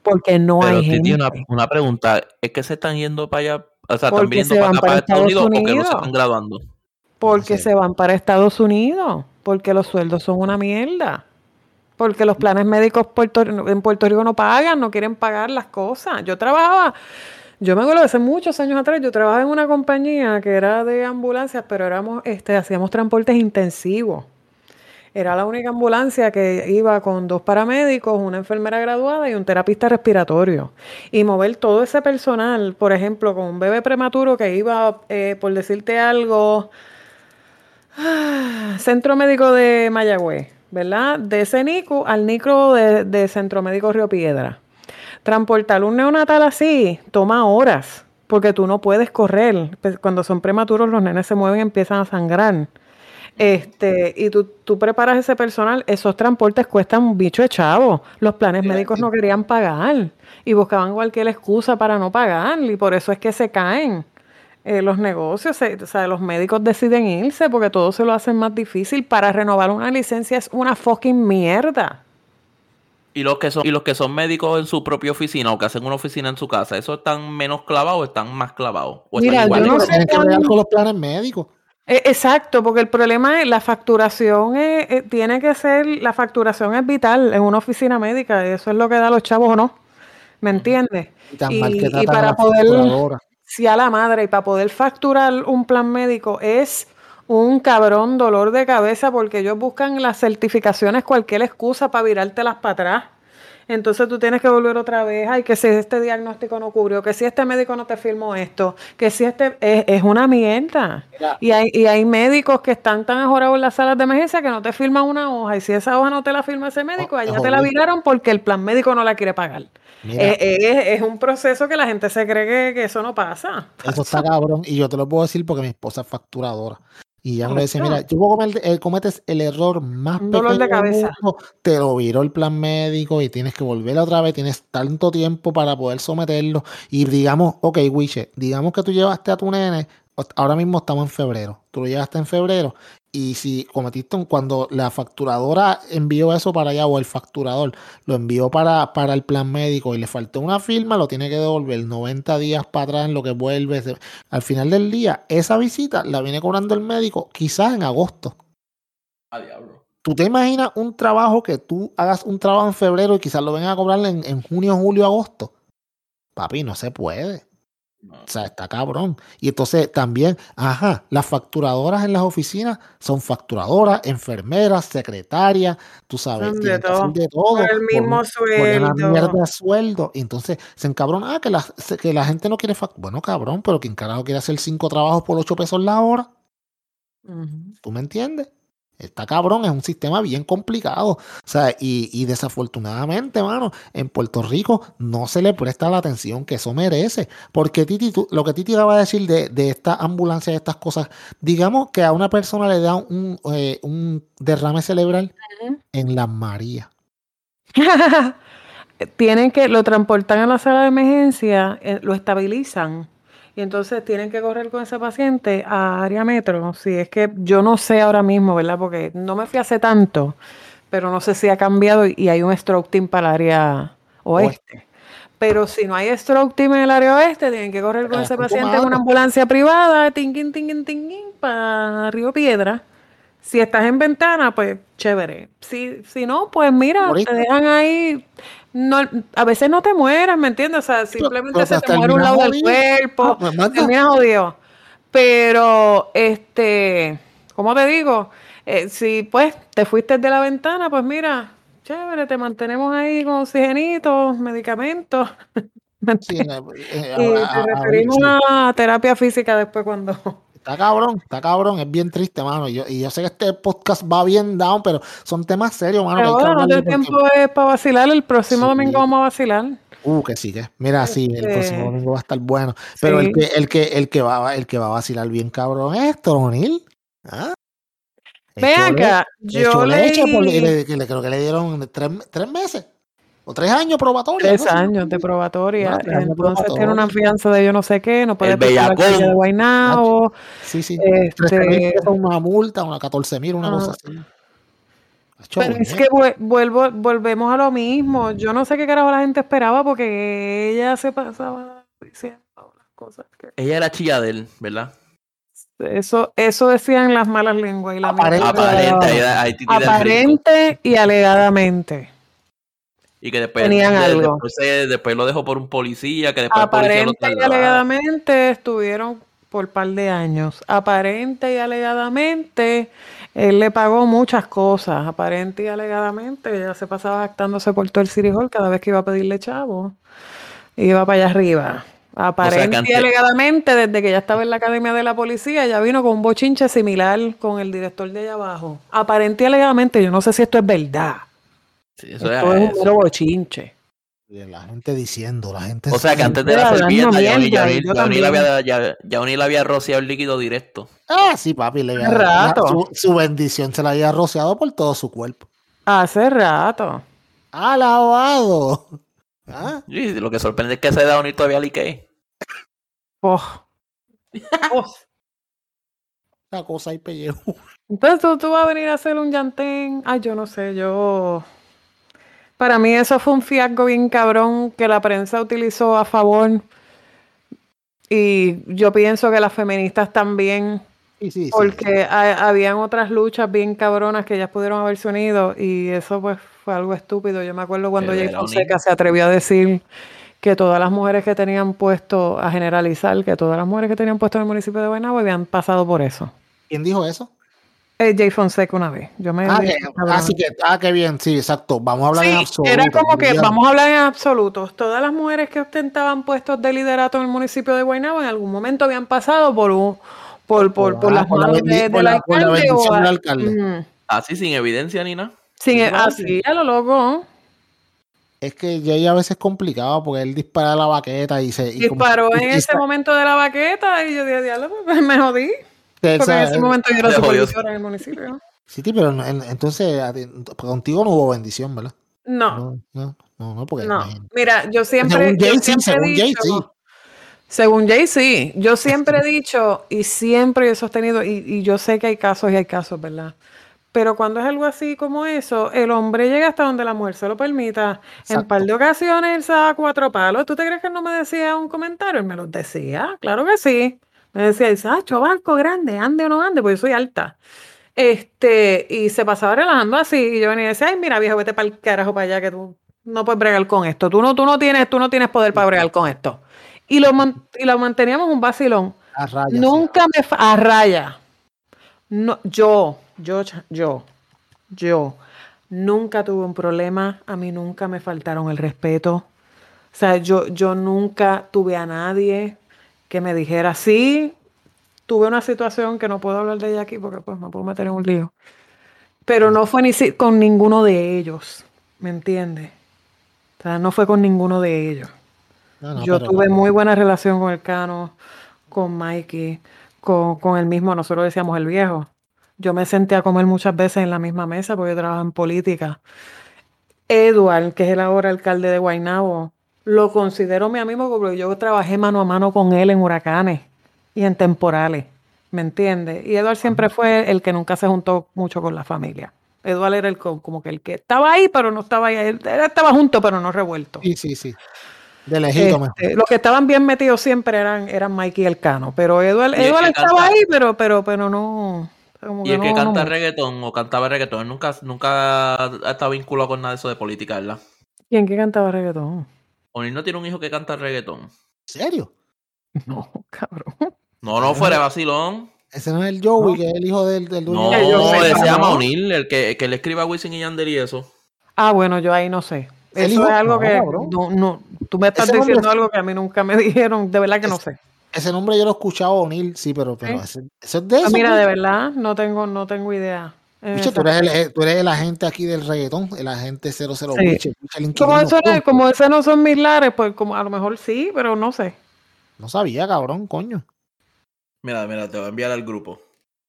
Porque no hay gente. Una, pregunta, ¿es que se están yendo para allá? O sea, ¿están viniendo para, para, Estados, Unidos, porque no se están graduando? Porque se van para Estados Unidos, porque los sueldos son una mierda. Porque los planes médicos en Puerto Rico no pagan, no quieren pagar las cosas. Yo trabajaba, yo me acuerdo hace muchos años atrás, yo trabajaba en una compañía que era de ambulancias, pero éramos, este, hacíamos transportes intensivos. Era la única ambulancia que iba con dos paramédicos, una enfermera graduada y un terapista respiratorio. Y mover todo ese personal, por ejemplo, con un bebé prematuro que iba, eh, por decirte algo, Centro Médico de Mayagüez, ¿verdad? De ese NICU al NICU de, Centro Médico Río Piedra. Transportar un neonatal así toma horas, porque tú no puedes correr. Pues, cuando son prematuros los nenes se mueven y empiezan a sangrar. Este, y tú, tú preparas ese personal, esos transportes cuestan un bicho de chavo. Los planes médicos no querían pagar y buscaban cualquier excusa para no pagar y por eso es que se caen. Eh, los negocios, o sea, los médicos deciden irse porque todo se lo hacen más difícil. Para renovar una licencia es una fucking mierda. Y los que son, y los que son médicos en su propia oficina o que hacen una oficina en su casa, ¿eso están menos clavados o están más clavados? ¿O Mira, yo no sé que ver con los planes médicos. Eh, exacto, porque el problema es la facturación eh, tiene que ser, la facturación es vital en una oficina médica, eso es lo que da a los chavos o no, ¿me entiendes? Y, para poder, si a la madre, y para poder facturar un plan médico es un cabrón dolor de cabeza porque ellos buscan las certificaciones, cualquier excusa para virártelas para atrás. Entonces tú tienes que volver otra vez, ay, que si este diagnóstico no cubrió, que si este médico no te firmó esto, que si este es, una mierda. Y hay, y hay médicos que están tan ajorados en las salas de emergencia que no te firman una hoja y si esa hoja no te la firma ese médico, allá te la viraron porque el plan médico no la quiere pagar. Eh, eh, es, un proceso que la gente se cree que, que, eso no pasa. Eso está cabrón. Y yo te lo puedo decir porque mi esposa es facturadora. Y ya me dice, mira, tú eh, cometes el error más Un dolor de cabeza. te lo viró el plan médico y tienes que volver otra vez, tienes tanto tiempo para poder someterlo. Y digamos, ok, Wiche, digamos que tú llevaste a tu nene, ahora mismo estamos en febrero, tú lo llevaste en febrero y si cometiste cuando la facturadora envió eso para allá o el facturador lo envió para, para el plan médico y le faltó una firma, lo tiene que devolver 90 días para atrás en lo que vuelve. Al final del día, esa visita la viene cobrando el médico quizás en agosto. A diablo. ¿Tú te imaginas un trabajo que tú hagas un trabajo en febrero y quizás lo vengan a cobrar en, en junio, julio, agosto? Papi, no se puede. O sea, está cabrón. Y entonces también, ajá, las facturadoras en las oficinas son facturadoras, enfermeras, secretarias, tú sabes, Son de todo. de todo. Por el mismo por una mierda sueldo. de sueldo. Y entonces se encabrona, ah, que la, que la gente no quiere fac- Bueno, cabrón, pero ¿quién carajo quiere hacer cinco trabajos por ocho pesos la hora? ¿Tú me entiendes? Está cabrón, es un sistema bien complicado. O sea, y, y desafortunadamente, mano, en Puerto Rico no se le presta la atención que eso merece. Porque Titi, tú- lo que Titi acaba de decir de, de esta ambulancia, de estas cosas, digamos que a una persona le da un, eh, un derrame cerebral en las Marías. tienen que, lo transportan a la sala de emergencia, eh, lo estabilizan y entonces tienen que correr con ese paciente a área metro. Si es que yo no sé ahora mismo, ¿verdad? Porque no me fui hace tanto, pero no sé si ha cambiado y, hay un stroke team para el área oeste. Pero si no hay stroke team en el área oeste, tienen que correr con Ah, ese paciente en una ambulancia privada, tinguín, tinguín, tinguín, para Río Piedra. Si estás en ventana, pues chévere. Si, si no, pues mira, te dejan ahí. No, a veces no te mueres, ¿me entiendes? O sea, simplemente pero se te muere un lado del cuerpo, Ah, pues, manda. terminas jodido. Pero, este, ¿cómo te digo? Eh, si pues te fuiste de la ventana, pues mira, chévere, te mantenemos ahí con oxigenitos, medicamentos. ¿me Sí, y a- a- te a- referimos a terapia física después cuando... Está cabrón, está cabrón, es bien triste, mano. Y yo, y yo sé que este podcast va bien down, pero son temas serios, mano. Pero hay que bueno, no tengo porque- tiempo es para vacilar. El próximo Sí. domingo vamos a vacilar. Uh, que sí, que. Mira, sí, el Este, próximo domingo va a estar bueno. Pero el que, el que, el que va, el que va a vacilar bien cabrón es Tronil. ¿Ah? Ve acá, yo leí le- le- creo que le dieron tres, tres meses o tres años probatoria. tres ¿no? Sí, años de probatoria. Ah, tres años Entonces tiene una probatoria. fianza de yo no sé qué, no puede El pisar la de Guaynabo. Sí, sí. 13 mil Este, una multa, una 14 mil, una Ah. cosa así. Pero es que vuel- vuelvo, volvemos a lo mismo. Yo no sé qué carajo la gente esperaba porque ella se pasaba diciendo las cosas que Ella era chilla de él, ¿verdad? eso, eso decían las malas lenguas y la Aparente. aparente y alegadamente. Y que después, Tenían de- algo. después, se- después lo dejó por un policía, que después el policía lo Aparente y alegadamente estuvieron por par de años. Aparente y alegadamente él le pagó muchas cosas. Aparente y alegadamente ella se pasaba actándose por todo el City Hall cada vez que iba a pedirle chavo. Iba para allá arriba. Aparente y antes- alegadamente, desde que ya estaba en la academia de la policía, ya vino con un bochinche similar con el director de allá abajo. Aparente y alegadamente, yo no sé si esto es verdad. Sí, eso Esto es es un mero bochinche. La gente diciendo, la gente. O sea que antes de la serpiente, ya también. había, ya, ya Oni le había rociado el líquido directo. Ah, sí, papi. Le había- Rato. Su, su bendición se la había rociado por todo su cuerpo. Hace rato. Alabado. ¿Ah? Lo que sorprende es que ese da Oni todavía lique. Oh. Oh. La cosa y pellejo. Entonces tú, tú vas a venir a hacer un llantén. Ay, yo no sé, yo. Para mí eso fue un fiasco bien cabrón que la prensa utilizó a favor. Y yo pienso que las feministas también, Sí, sí, sí. porque ha- habían otras luchas bien cabronas que ellas pudieron haberse unido y eso pues fue algo estúpido. Yo me acuerdo cuando Jay Fonseca se atrevió a decir que todas las mujeres que tenían puesto, a generalizar, que todas las mujeres que tenían puesto en el municipio de Guaynabo habían pasado por eso. ¿Quién dijo eso? Eh, Jay Fonseca una vez. Yo me Ah, que, así que, ah, qué bien, sí, exacto. Vamos a hablar en absoluto. era como que, vamos a hablar en absolutos. Todas las mujeres que ostentaban puestos de liderato en el municipio de Guaynabo en algún momento habían pasado por un, por, por, por ah, las por la manos de- la- por la alcalde. o a-. Así sin evidencia ni nada. Sin, así, a lo loco. Es que Jay a veces es complicado porque él dispara la baqueta y se. y Disparó en y ese momento de la baqueta y yo dije, diablo, pues me jodí. Porque en ese momento yo era supervisora en el municipio. Sí, pero en- en- entonces contigo no hubo bendición, ¿verdad? No, No, no, no, porque no. Mira, yo siempre. Según Jay, sí, siempre según Jay, sí. Según Jay, sí. Yo siempre he dicho y siempre he sostenido, y, y yo sé que hay casos y hay casos, ¿verdad? Pero cuando es algo así como eso, el hombre llega hasta donde la mujer se lo permita. En Exacto. par de ocasiones él se da cuatro palos. ¿Tú te crees que él no me decía un comentario? Él me los decía, claro que sí. Me decía, dice, ah, grande, ande o no ande, porque yo soy alta. Este, y se pasaba relajando así, y yo venía y decía, ay, mira, viejo, vete para el carajo para allá, que tú no puedes bregar con esto. Tú no, tú no tienes, tú no tienes poder para bregar con esto. Y lo, y lo manteníamos un vacilón. A raya, Nunca me a raya. No, yo, yo, yo, yo nunca tuve un problema. A mí nunca me faltaron el respeto. O sea, yo, yo nunca tuve a nadie que me dijera sí. Tuve una situación que no puedo hablar de ella aquí porque pues me puedo meter en un lío. Pero no fue ni si- con ninguno de ellos. ¿Me entiendes? O sea, no fue con ninguno de ellos. No, no, Yo tuve muy buena relación con el Cano, con Mikey, con, con el mismo, nosotros decíamos el viejo. Yo me senté a comer muchas veces en la misma mesa porque yo trabajaba en política. Edward, que es el ahora alcalde de Guaynabo, lo considero mi amigo porque yo trabajé mano a mano con él en huracanes y en temporales, ¿me entiendes? Y Edward siempre fue el que nunca se juntó mucho con la familia. Edward era el co- como que el que estaba ahí, pero no estaba ahí. Él, estaba junto, pero no revuelto. Sí, sí, sí. De lejito, mejor. Este, los que estaban bien metidos siempre eran, eran Mikey y el Cano, pero Eduard, el Eduard que estaba canta- ahí, pero, pero, pero no. como Y el que no- no canta mucho. reggaetón o cantaba reggaetón, nunca, nunca ha estado vinculado con nada de eso de política, ¿verdad? ¿Quién que cantaba reggaetón? O'Neill no tiene un hijo que canta reggaetón. ¿En serio? No, cabrón. No, no, fuera de vacilón. Ese no es el Joey, que es el hijo del, del dueño No, de- se llama. O'Neill, el que, que le escriba a Wisin y Yandel y eso. Ah, bueno, yo ahí no sé. ¿El Eso hijo? es algo No, que no, no, tú me estás diciendo algo que a mí nunca me dijeron, de verdad que no sé. Ese nombre yo lo he escuchado O'Neill, sí, pero, pero eso es de eso. Ah, mira, pues. de verdad, no tengo, no tengo idea. Tú, eres el, eh, tú eres el agente aquí del reggaetón, el agente 00 Sí. Como eso, es- como ese no son mis lares, pues como a lo mejor sí, pero no sé. No sabía, cabrón, coño. Mira, mira, te voy a enviar al grupo.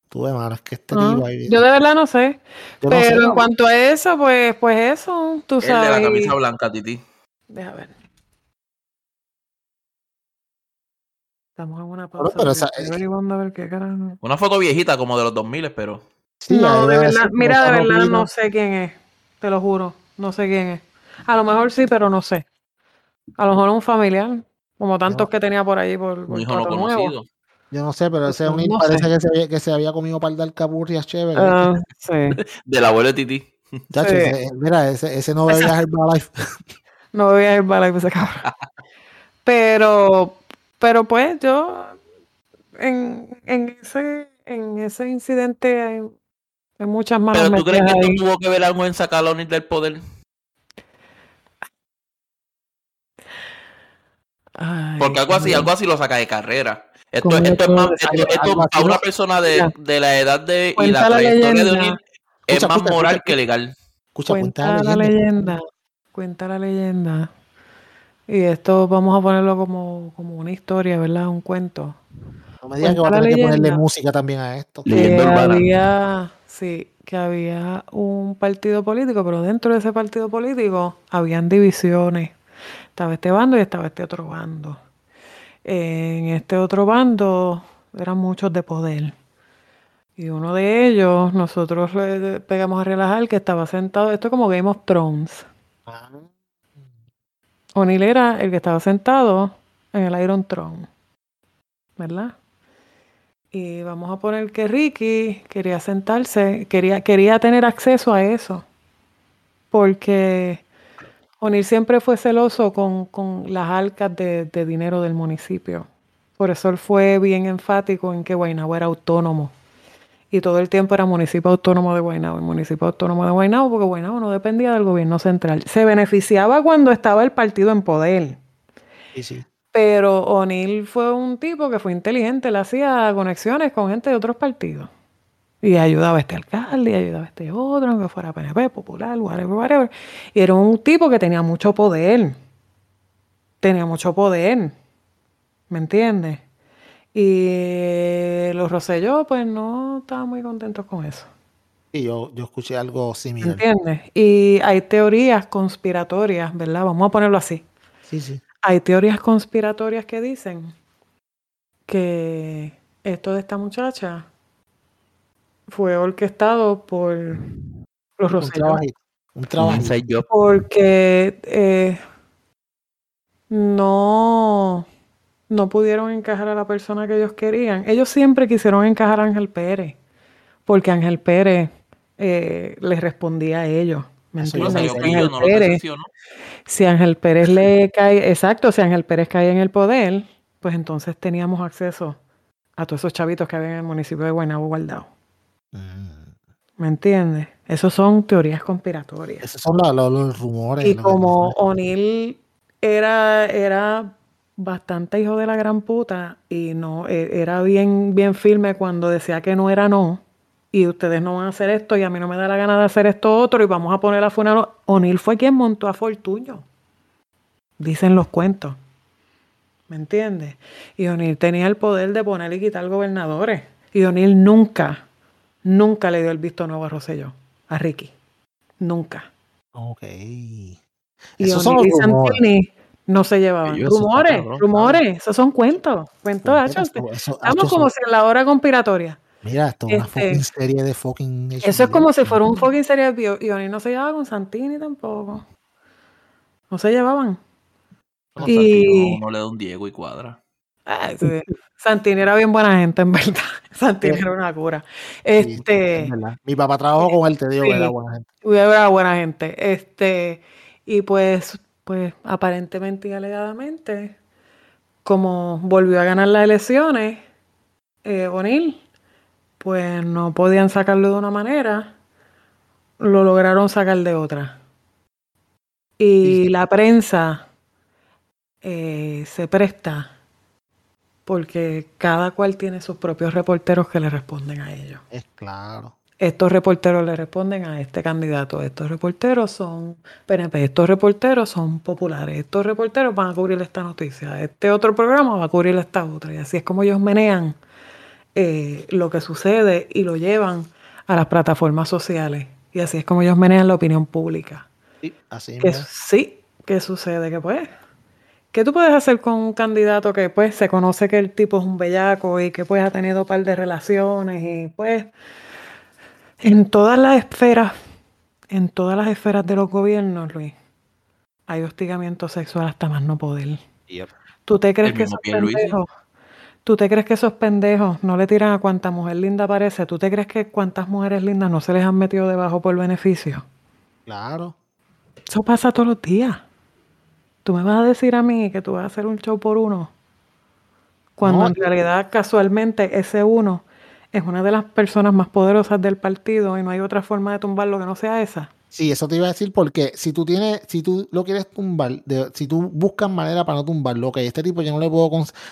Tú de mano, es que este Ah, ahí. yo de verdad no sé. yo no sé, Pero en cuanto a eso, pues, pues eso, tú El de sabes. la camisa blanca, Titi. Deja ver. Estamos en una pausa. pero porque esa- estoy averiguando a ver qué carajo. Una foto viejita como de los 2000, pero. Sí, no, ahí de verdad, mira, de verdad no sé quién es. Te lo juro. No sé quién es. A lo mejor sí, pero no sé. A lo mejor un familiar, como tantos que tenía por allí por, Un por hijo no Nuevo. conocido. Yo no sé, pero ese No sé. parece que se, había- que se había comido par de alcapurrias chéveres. Ah, sí. Del abuelo de Titi. Chacho, sí. ese- mira, ese, ese no bebía Herbalife. No voy a ir para ese cabrón. Pero, pero pues yo en, en ese en ese incidente hay, muchas manos Pero tú crees que ahí. esto tuvo que ver algo en sacar a O'Neill del poder. Ay, Porque algo así, algo así lo saca de carrera. Esto, ¿Cómo yo esto es más, esto, esto a una persona de, de la edad de y la la trayectoria de. O'Neill es Escucha, más escucha, moral escucha. que legal. Escucha, cuenta Cuenta la la leyenda. leyenda. Cuenta la leyenda. Y esto vamos a ponerlo como, como una historia, ¿verdad? Un cuento. No me digas que va a tener que ponerle música también a esto. Le- Leyenda urbana. había, sí, que había un partido político, pero dentro de ese partido político habían divisiones. Estaba este bando y estaba este otro bando. En este otro bando eran muchos de poder. Y uno de ellos, nosotros le pegamos a relajar que estaba sentado, esto es como Game of Thrones. Ah, O'Neill era el que estaba sentado en el Iron Throne, ¿verdad? Y vamos a poner que Ricky quería sentarse, quería, quería tener acceso a eso, porque O'Neill siempre fue celoso con, con las arcas de, de dinero del municipio. Por eso él fue bien enfático en que Guaynabo era autónomo. Y todo el tiempo era municipio autónomo de Guaynabo, municipio autónomo de Guaynabo, porque Guaynabo no dependía del gobierno central. Se beneficiaba cuando estaba el partido en poder. sí, sí. Pero O'Neill fue un tipo que fue inteligente, él hacía conexiones con gente de otros partidos. Y ayudaba a este alcalde, y ayudaba a este otro, aunque fuera PNP, popular, whatever, whatever. Y era un tipo que tenía mucho poder. Tenía mucho poder. ¿Me entiendes? Y los Rosselló, pues no estaban muy contentos con eso. Sí, yo, yo escuché algo ¿Me similar. entiendes? Y hay teorías conspiratorias, ¿verdad? Vamos a ponerlo así. Sí, sí. Hay teorías conspiratorias que dicen que esto de esta muchacha fue orquestado por los Un trabajito. Un trabajo. Job. Porque eh, no, no pudieron encajar a la persona que ellos querían. Ellos siempre quisieron encajar a Ángel Pérez. porque Ángel Pérez eh, les respondía a ellos. Si Ángel no Pérez, decepcionó. si Ángel Pérez le cae, exacto, si Ángel Pérez cae en el poder, pues entonces teníamos acceso a todos esos chavitos que había en el municipio de Guaynabo guardado. Mm. ¿Me entiendes? Esos son teorías conspiratorias. Esos son los, los- los rumores. Y como O'Neill era, era bastante hijo de la gran puta y no e- era bien, bien firme cuando decía que no era no, y ustedes no van a hacer esto, y a mí no me da la gana de hacer esto otro, y vamos a poner a Funano. O'Neill fue quien montó a Fortuño. Dicen los cuentos. ¿Me entiendes? Y O'Neill tenía el poder de poner y quitar gobernadores. Y O'Neill nunca, nunca le dio el visto nuevo a Rosselló, a Ricky. Nunca. Ok. Y Esos son O'Neill los y rumores. Santini no se llevaban. Rumores, rumores, esos son cuentos. Cuentos, Estamos como si en la hora conspiratoria. Mira, esto es una este, fucking serie de fucking. Eso es como si fuera un fucking serie de y O'Neill no se llevaba con Santini tampoco. No se llevaban. No, Y- no le da un Diego y cuadra. Ah, sí. Santini era bien buena gente, en verdad. Santini era una cura. Este. Mi papá trabajó con él, te digo era buena gente. Era buena gente. Este, y pues, pues, aparentemente y alegadamente, como volvió a ganar las elecciones, eh, O'Neill, pues no podían sacarlo de una manera, lo lograron sacar de otra. Y Sí. la prensa eh, se presta porque cada cual tiene sus propios reporteros que le responden a ellos Es claro. estos reporteros le responden a este candidato, estos reporteros son PNP, estos reporteros son populares, estos reporteros van a cubrir esta noticia, este otro programa va a cubrir esta otra, y así es como ellos menean eh, lo que sucede y lo llevan a las plataformas sociales, y así es como ellos menean la opinión pública. Sí, así Que sí, ¿qué sucede? Que pues, ¿qué tú puedes hacer con un candidato que pues se conoce que el tipo es un bellaco y que pues ha tenido un par de relaciones y pues en todas las esferas, en todas las esferas de los gobiernos, Luis, hay hostigamiento sexual hasta más no poder. Yep. ¿Tú te crees El que esos pendejos, tú te crees que esos pendejos no le tiran a cuanta mujer linda aparece? ¿Tú te crees que cuántas mujeres lindas no se les han metido debajo por beneficio? Claro. Eso pasa todos los días. Tú me vas a decir a mí que tú vas a hacer un show por uno. Cuando No, en realidad, casualmente, ese uno es una de las personas más poderosas del partido y no hay otra forma de tumbarlo que no sea esa. Sí, eso te iba a decir porque si tú tienes, si tú lo quieres tumbar, de- si tú buscas manera para no tumbarlo, que este tipo yo no le puedo,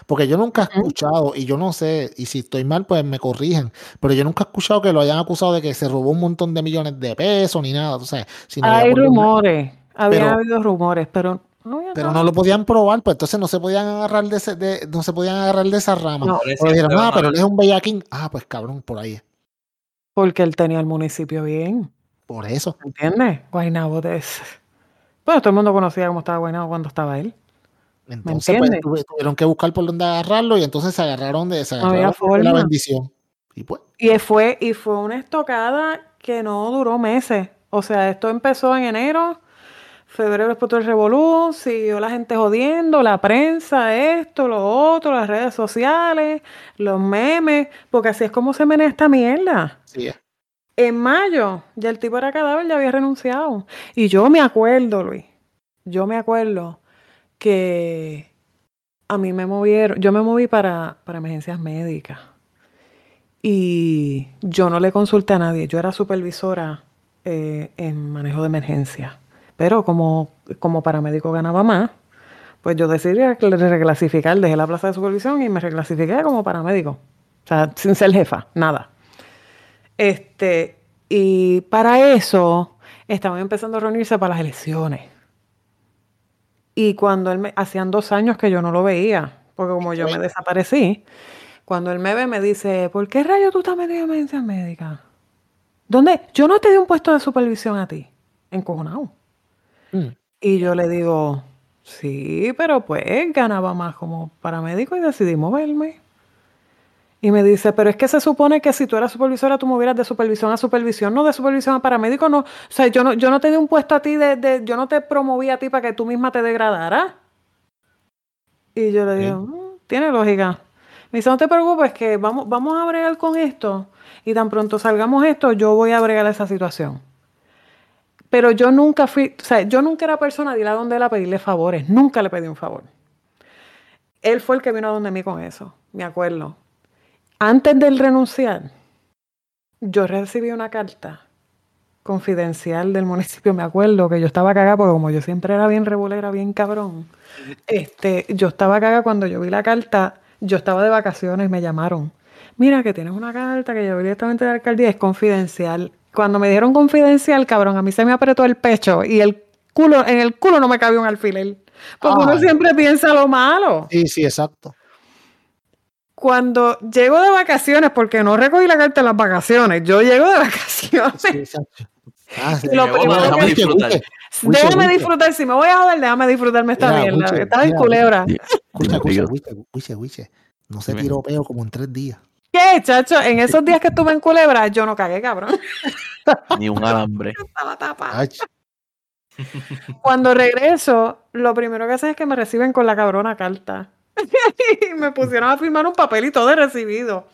porque yo nunca he escuchado y yo no sé, y si estoy mal pues me corrigen, pero yo nunca he escuchado que lo hayan acusado de que se robó un montón de millones de pesos ni nada, tú sabes, si no hay rumores, había Pero- habido rumores, pero no pero no lo podían probar, pues entonces no se podían agarrar de, ese- de- no se podían agarrar de esa rama. No, O dijeron, ah, pero él es un bellaquín. Ah, pues cabrón, por ahí. es. porque él tenía el municipio bien, Por eso. ¿entiendes? Guaynabo de Bueno, todo el mundo conocía cómo estaba Guaynabo cuando estaba él. Entonces, pues, tuvieron que buscar por dónde agarrarlo y entonces se agarraron de, se No de la bendición. Y pues, Y fue, y fue una estocada que no duró meses. O sea, esto empezó en enero, febrero explotó el revolú, siguió la gente jodiendo, la prensa, esto, lo otro, las redes sociales, los memes, porque así es como se menea esta mierda. sí, es. En mayo, ya el tipo era cadáver, ya había renunciado. Y yo me acuerdo, Luis, yo me acuerdo que a mí me movieron, yo me moví para, para emergencias médicas. Y yo no le consulté a nadie, yo era supervisora eh, en manejo de emergencia. Pero como, como paramédico ganaba más, pues yo decidí recl- reclasificar, dejé la plaza de supervisión y me reclasifiqué como paramédico. O sea, sin ser jefa, nada. Este, y para eso estaban empezando a reunirse para las elecciones. Y cuando él me, hacían dos años que yo no lo veía, porque como yo me desaparecí, cuando él me ve me dice, ¿por qué rayo tú estás metido en emergencias médicas? ¿Dónde? Yo no te di un puesto de supervisión a ti, encojonado. Mm. Y yo le digo, sí, pero pues ganaba más como paramédico y decidí moverme. Y me dice, pero es que se supone que si tú eras supervisora, tú movieras de supervisión a supervisión, no de supervisión a paramédico, no. O sea, yo no, yo no te di un puesto a ti, de, de- yo no te promoví a ti para que tú misma te degradaras. Y yo le digo, "Mm, tiene lógica. Me dice, no te preocupes, que vamos, vamos a bregar con esto y tan pronto salgamos esto, yo voy a bregar esa situación. Pero yo nunca fui, o sea, yo nunca era persona de ir a donde él a pedirle favores, nunca le pedí un favor. Él fue el que vino a donde mí con eso, me acuerdo. Antes del renunciar, yo recibí una carta confidencial del municipio, me acuerdo que yo estaba cagada porque como yo siempre era bien revolera, bien cabrón, este, yo estaba cagada cuando yo vi la carta, yo estaba de vacaciones y me llamaron. Mira que tienes una carta que yo directamente de la alcaldía, es confidencial. Cuando me dieron confidencial, cabrón, a mí se me apretó el pecho y el culo, en el culo no me cabía un alfiler. Porque uno Ay. siempre piensa lo malo. Sí, sí, exacto. Cuando llego de vacaciones, porque no recogí la carta en las vacaciones, yo llego de vacaciones. Sí, exacto. Ah, sí. Lo Me voy, primero déjame que- disfrutar. Déjame disfrutar, si me voy a joder, déjame disfrutarme esta Mira, mierda. Wiche, Estaba en mira, culebra. Escucha, escucha, Wiche, Wiche. No se tiró peo como en tres días. ¿Qué, chacho? En esos días que estuve en culebra, yo no cagué, cabrón. Ni un alambre. Estaba tapada. Cuando regreso, lo primero que hacen es que me reciben con la cabrona carta. y me pusieron a firmar un papelito de recibido.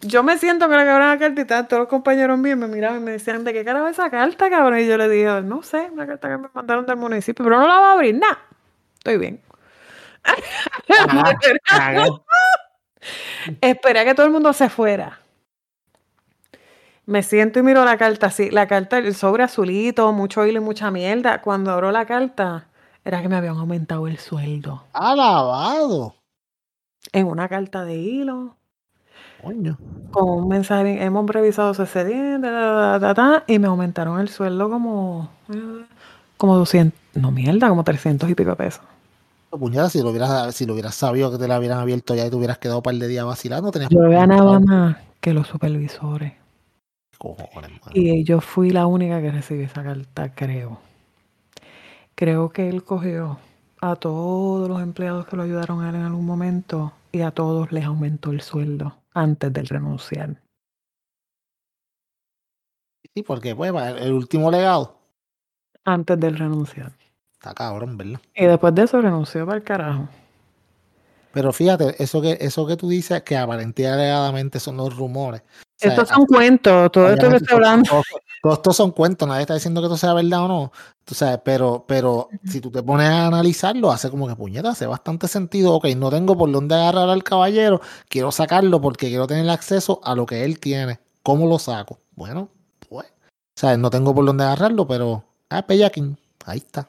Yo me siento con la cabrona carta y tal, todos los compañeros míos me miraban y me decían, ¿de qué carajo es esa carta, cabrón? Y yo le dije, no sé, una carta que me mandaron del municipio, pero no la va a abrir, nada. Estoy bien. Esperé a que todo el mundo se fuera. Me siento y miro la carta así. La carta, el sobre azulito, mucho hilo y mucha mierda. Cuando abro la carta, era que me habían aumentado el sueldo. alabado. En una carta de hilo, Coño. con un mensaje, hemos revisado su expediente, y me aumentaron el sueldo como, eh, como 200, no mierda, como 300 y pico de pesos. Puñada, si lo hubieras, si lo hubieras sabido que te la hubieran abierto ya y te hubieras quedado un par de días vacilando, tenías Yo ganaba más que los supervisores. Cojones. Y yo fui la única que recibí esa carta, creo. Creo que él cogió a todos los empleados que lo ayudaron a él en algún momento y a todos les aumentó el sueldo antes del renunciar. Sí, porque pues el último legado Antes del renunciar. está cabrón, ¿verdad? Y después de eso renunció para el carajo. Pero fíjate, eso que, eso que tú dices que aparentemente alegadamente son los rumores. O sea, Estos son cuentos, todo esto que estoy hablando. Todos, estos son cuentos, nadie está diciendo que esto sea verdad o no. Tú sabes, pero, pero si tú te pones a analizarlo, hace como que puñeta, hace bastante sentido. Ok, no tengo por dónde agarrar al caballero, quiero sacarlo porque quiero tener acceso a lo que él tiene. ¿Cómo lo saco? Bueno, pues. O sea, no tengo por dónde agarrarlo, pero. Ah, Pellaquín, ahí está.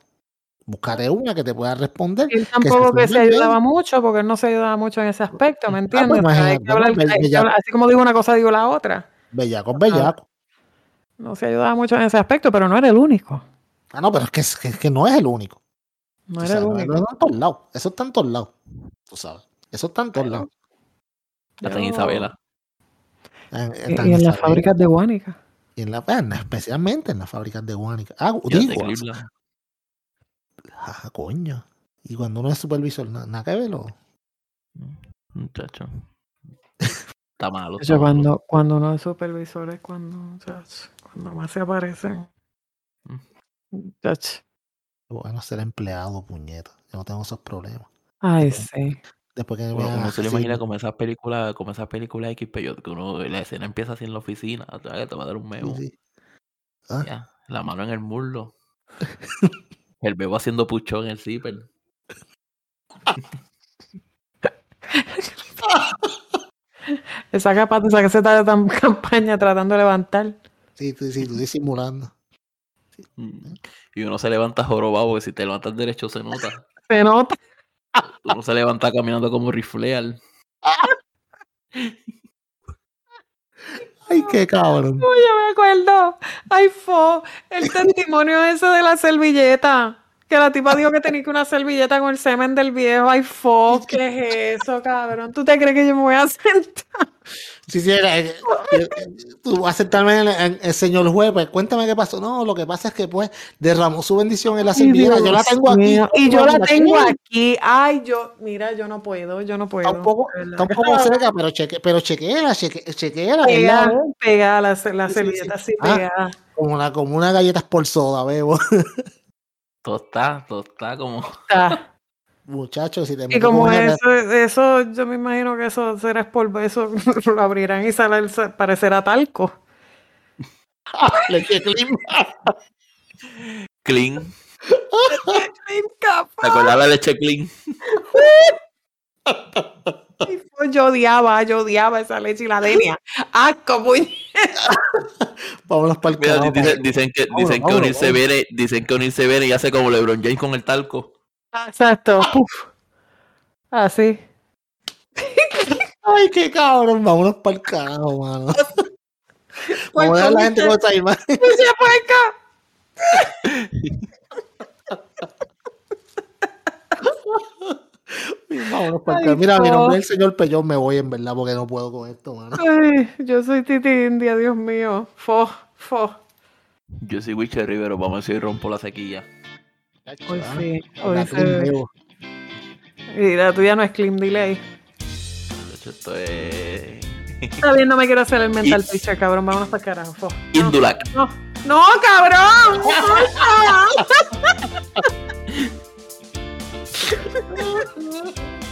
Búscate una que te pueda responder. Él tampoco que se ayudaba mucho, porque él no se ayudaba mucho en ese aspecto, ¿me entiendes? pues O sea, hay imagínate, que hablar- ¿no? hay que Bella- hablar- así como digo una cosa, digo la otra. Bellaco, bellaco. No se ayudaba mucho en ese aspecto, pero no era el único. Ah, no, pero es que, es que, es que no es el único. No era el único. no está en todos lados. Eso está en todos lados. Tú sabes. Eso está en todos lados. Hasta en Isabela. En- Y, en y en las fábricas de Guánica. y en la, especialmente en las fábricas de Guánica. Ah, digo. Ah, coño. Y cuando uno es supervisor, na- nada que verlo. Muchacho. Está malo. está Yo malo. cuando, cuando uno es supervisor es cuando, chach, cuando más se aparecen. Chach. Bueno, ser empleado, puñeta. Yo no tengo esos problemas. Ay, sí. Después que me Uno, se lo imagina como esas películas, como esas películas X, pero que uno, la escena empieza así en la oficina, o sea, que te va a dar un sí, memo. sí. Ah, Ya, la mano en el muslo. el bebo haciendo puchón en el zipper. Esa capa, esa que se está de tan campaña tratando de levantar. sí, sí, sí, tú disimulando. Mm. Y uno se levanta jorobado, porque si te levantas derecho se nota. Se nota. Uno se levanta caminando como rifleal. Ay, qué cabrón. Yo me acuerdo. Ay, fo. El testimonio ese de la servilleta. Que la tipa dijo que tenía que una servilleta con el semen del viejo. Ay, fo. ¿Qué es eso, cabrón? ¿Tú te crees que yo me voy a sentar? Sí, sí, era, eh, eh, tú vas a sentarme en, en- el señor juez, pues cuéntame qué pasó. No, lo que pasa es que pues derramó su bendición en la servilleta. Yo la tengo aquí. Y yo la tengo aquí. Ay, yo, mira, yo no puedo, yo no puedo. Está un poco, de verdad. está un poco seca, pero, cheque, pero chequeala, cheque, la Pegada, la, la Sí, sí, servilleta así Ah. pegada. como una, como una galletas por soda, bebo. Todo está, todo está como. Está. Muchachos, si te Y como eso, eso, yo me imagino que eso será polvo, eso lo abrirán y sale, parecerá talco. Leche clean. Clean. ¿Te acuerdas de la leche clean? Yo odiaba, yo odiaba esa leche y la denia. ¡Asco, puñ! Vámonos para el Mira, carajo. dicen, dicen que, Vámonos, dicen que unirse viene, dicen que unirse viene y hace como LeBron James con el talco. Exacto. Puf. Así. Ay, qué cabrón. Vámonos para el carajo, mano. Vamos a ver a la gente con esta imagen. ¡Pucha Vámonos para carajo. Mira, mi no. nombre es el señor Pellón. Me voy en verdad porque no puedo con esto, mano. Ay, yo soy Titi India, Dios mío. Fo, fo. Yo soy Witcher Rivero, vamos a ver si rompo la sequilla. Hoy Ah, sí, la hoy sí. vivo. Y la tuya no es clean delay. De hecho, Esto es. Está bien, no me quiero hacer el mental picture, cabrón. Vámonos para carajo. Fo. No, Indulac. no, no, cabrón. ハハハハ!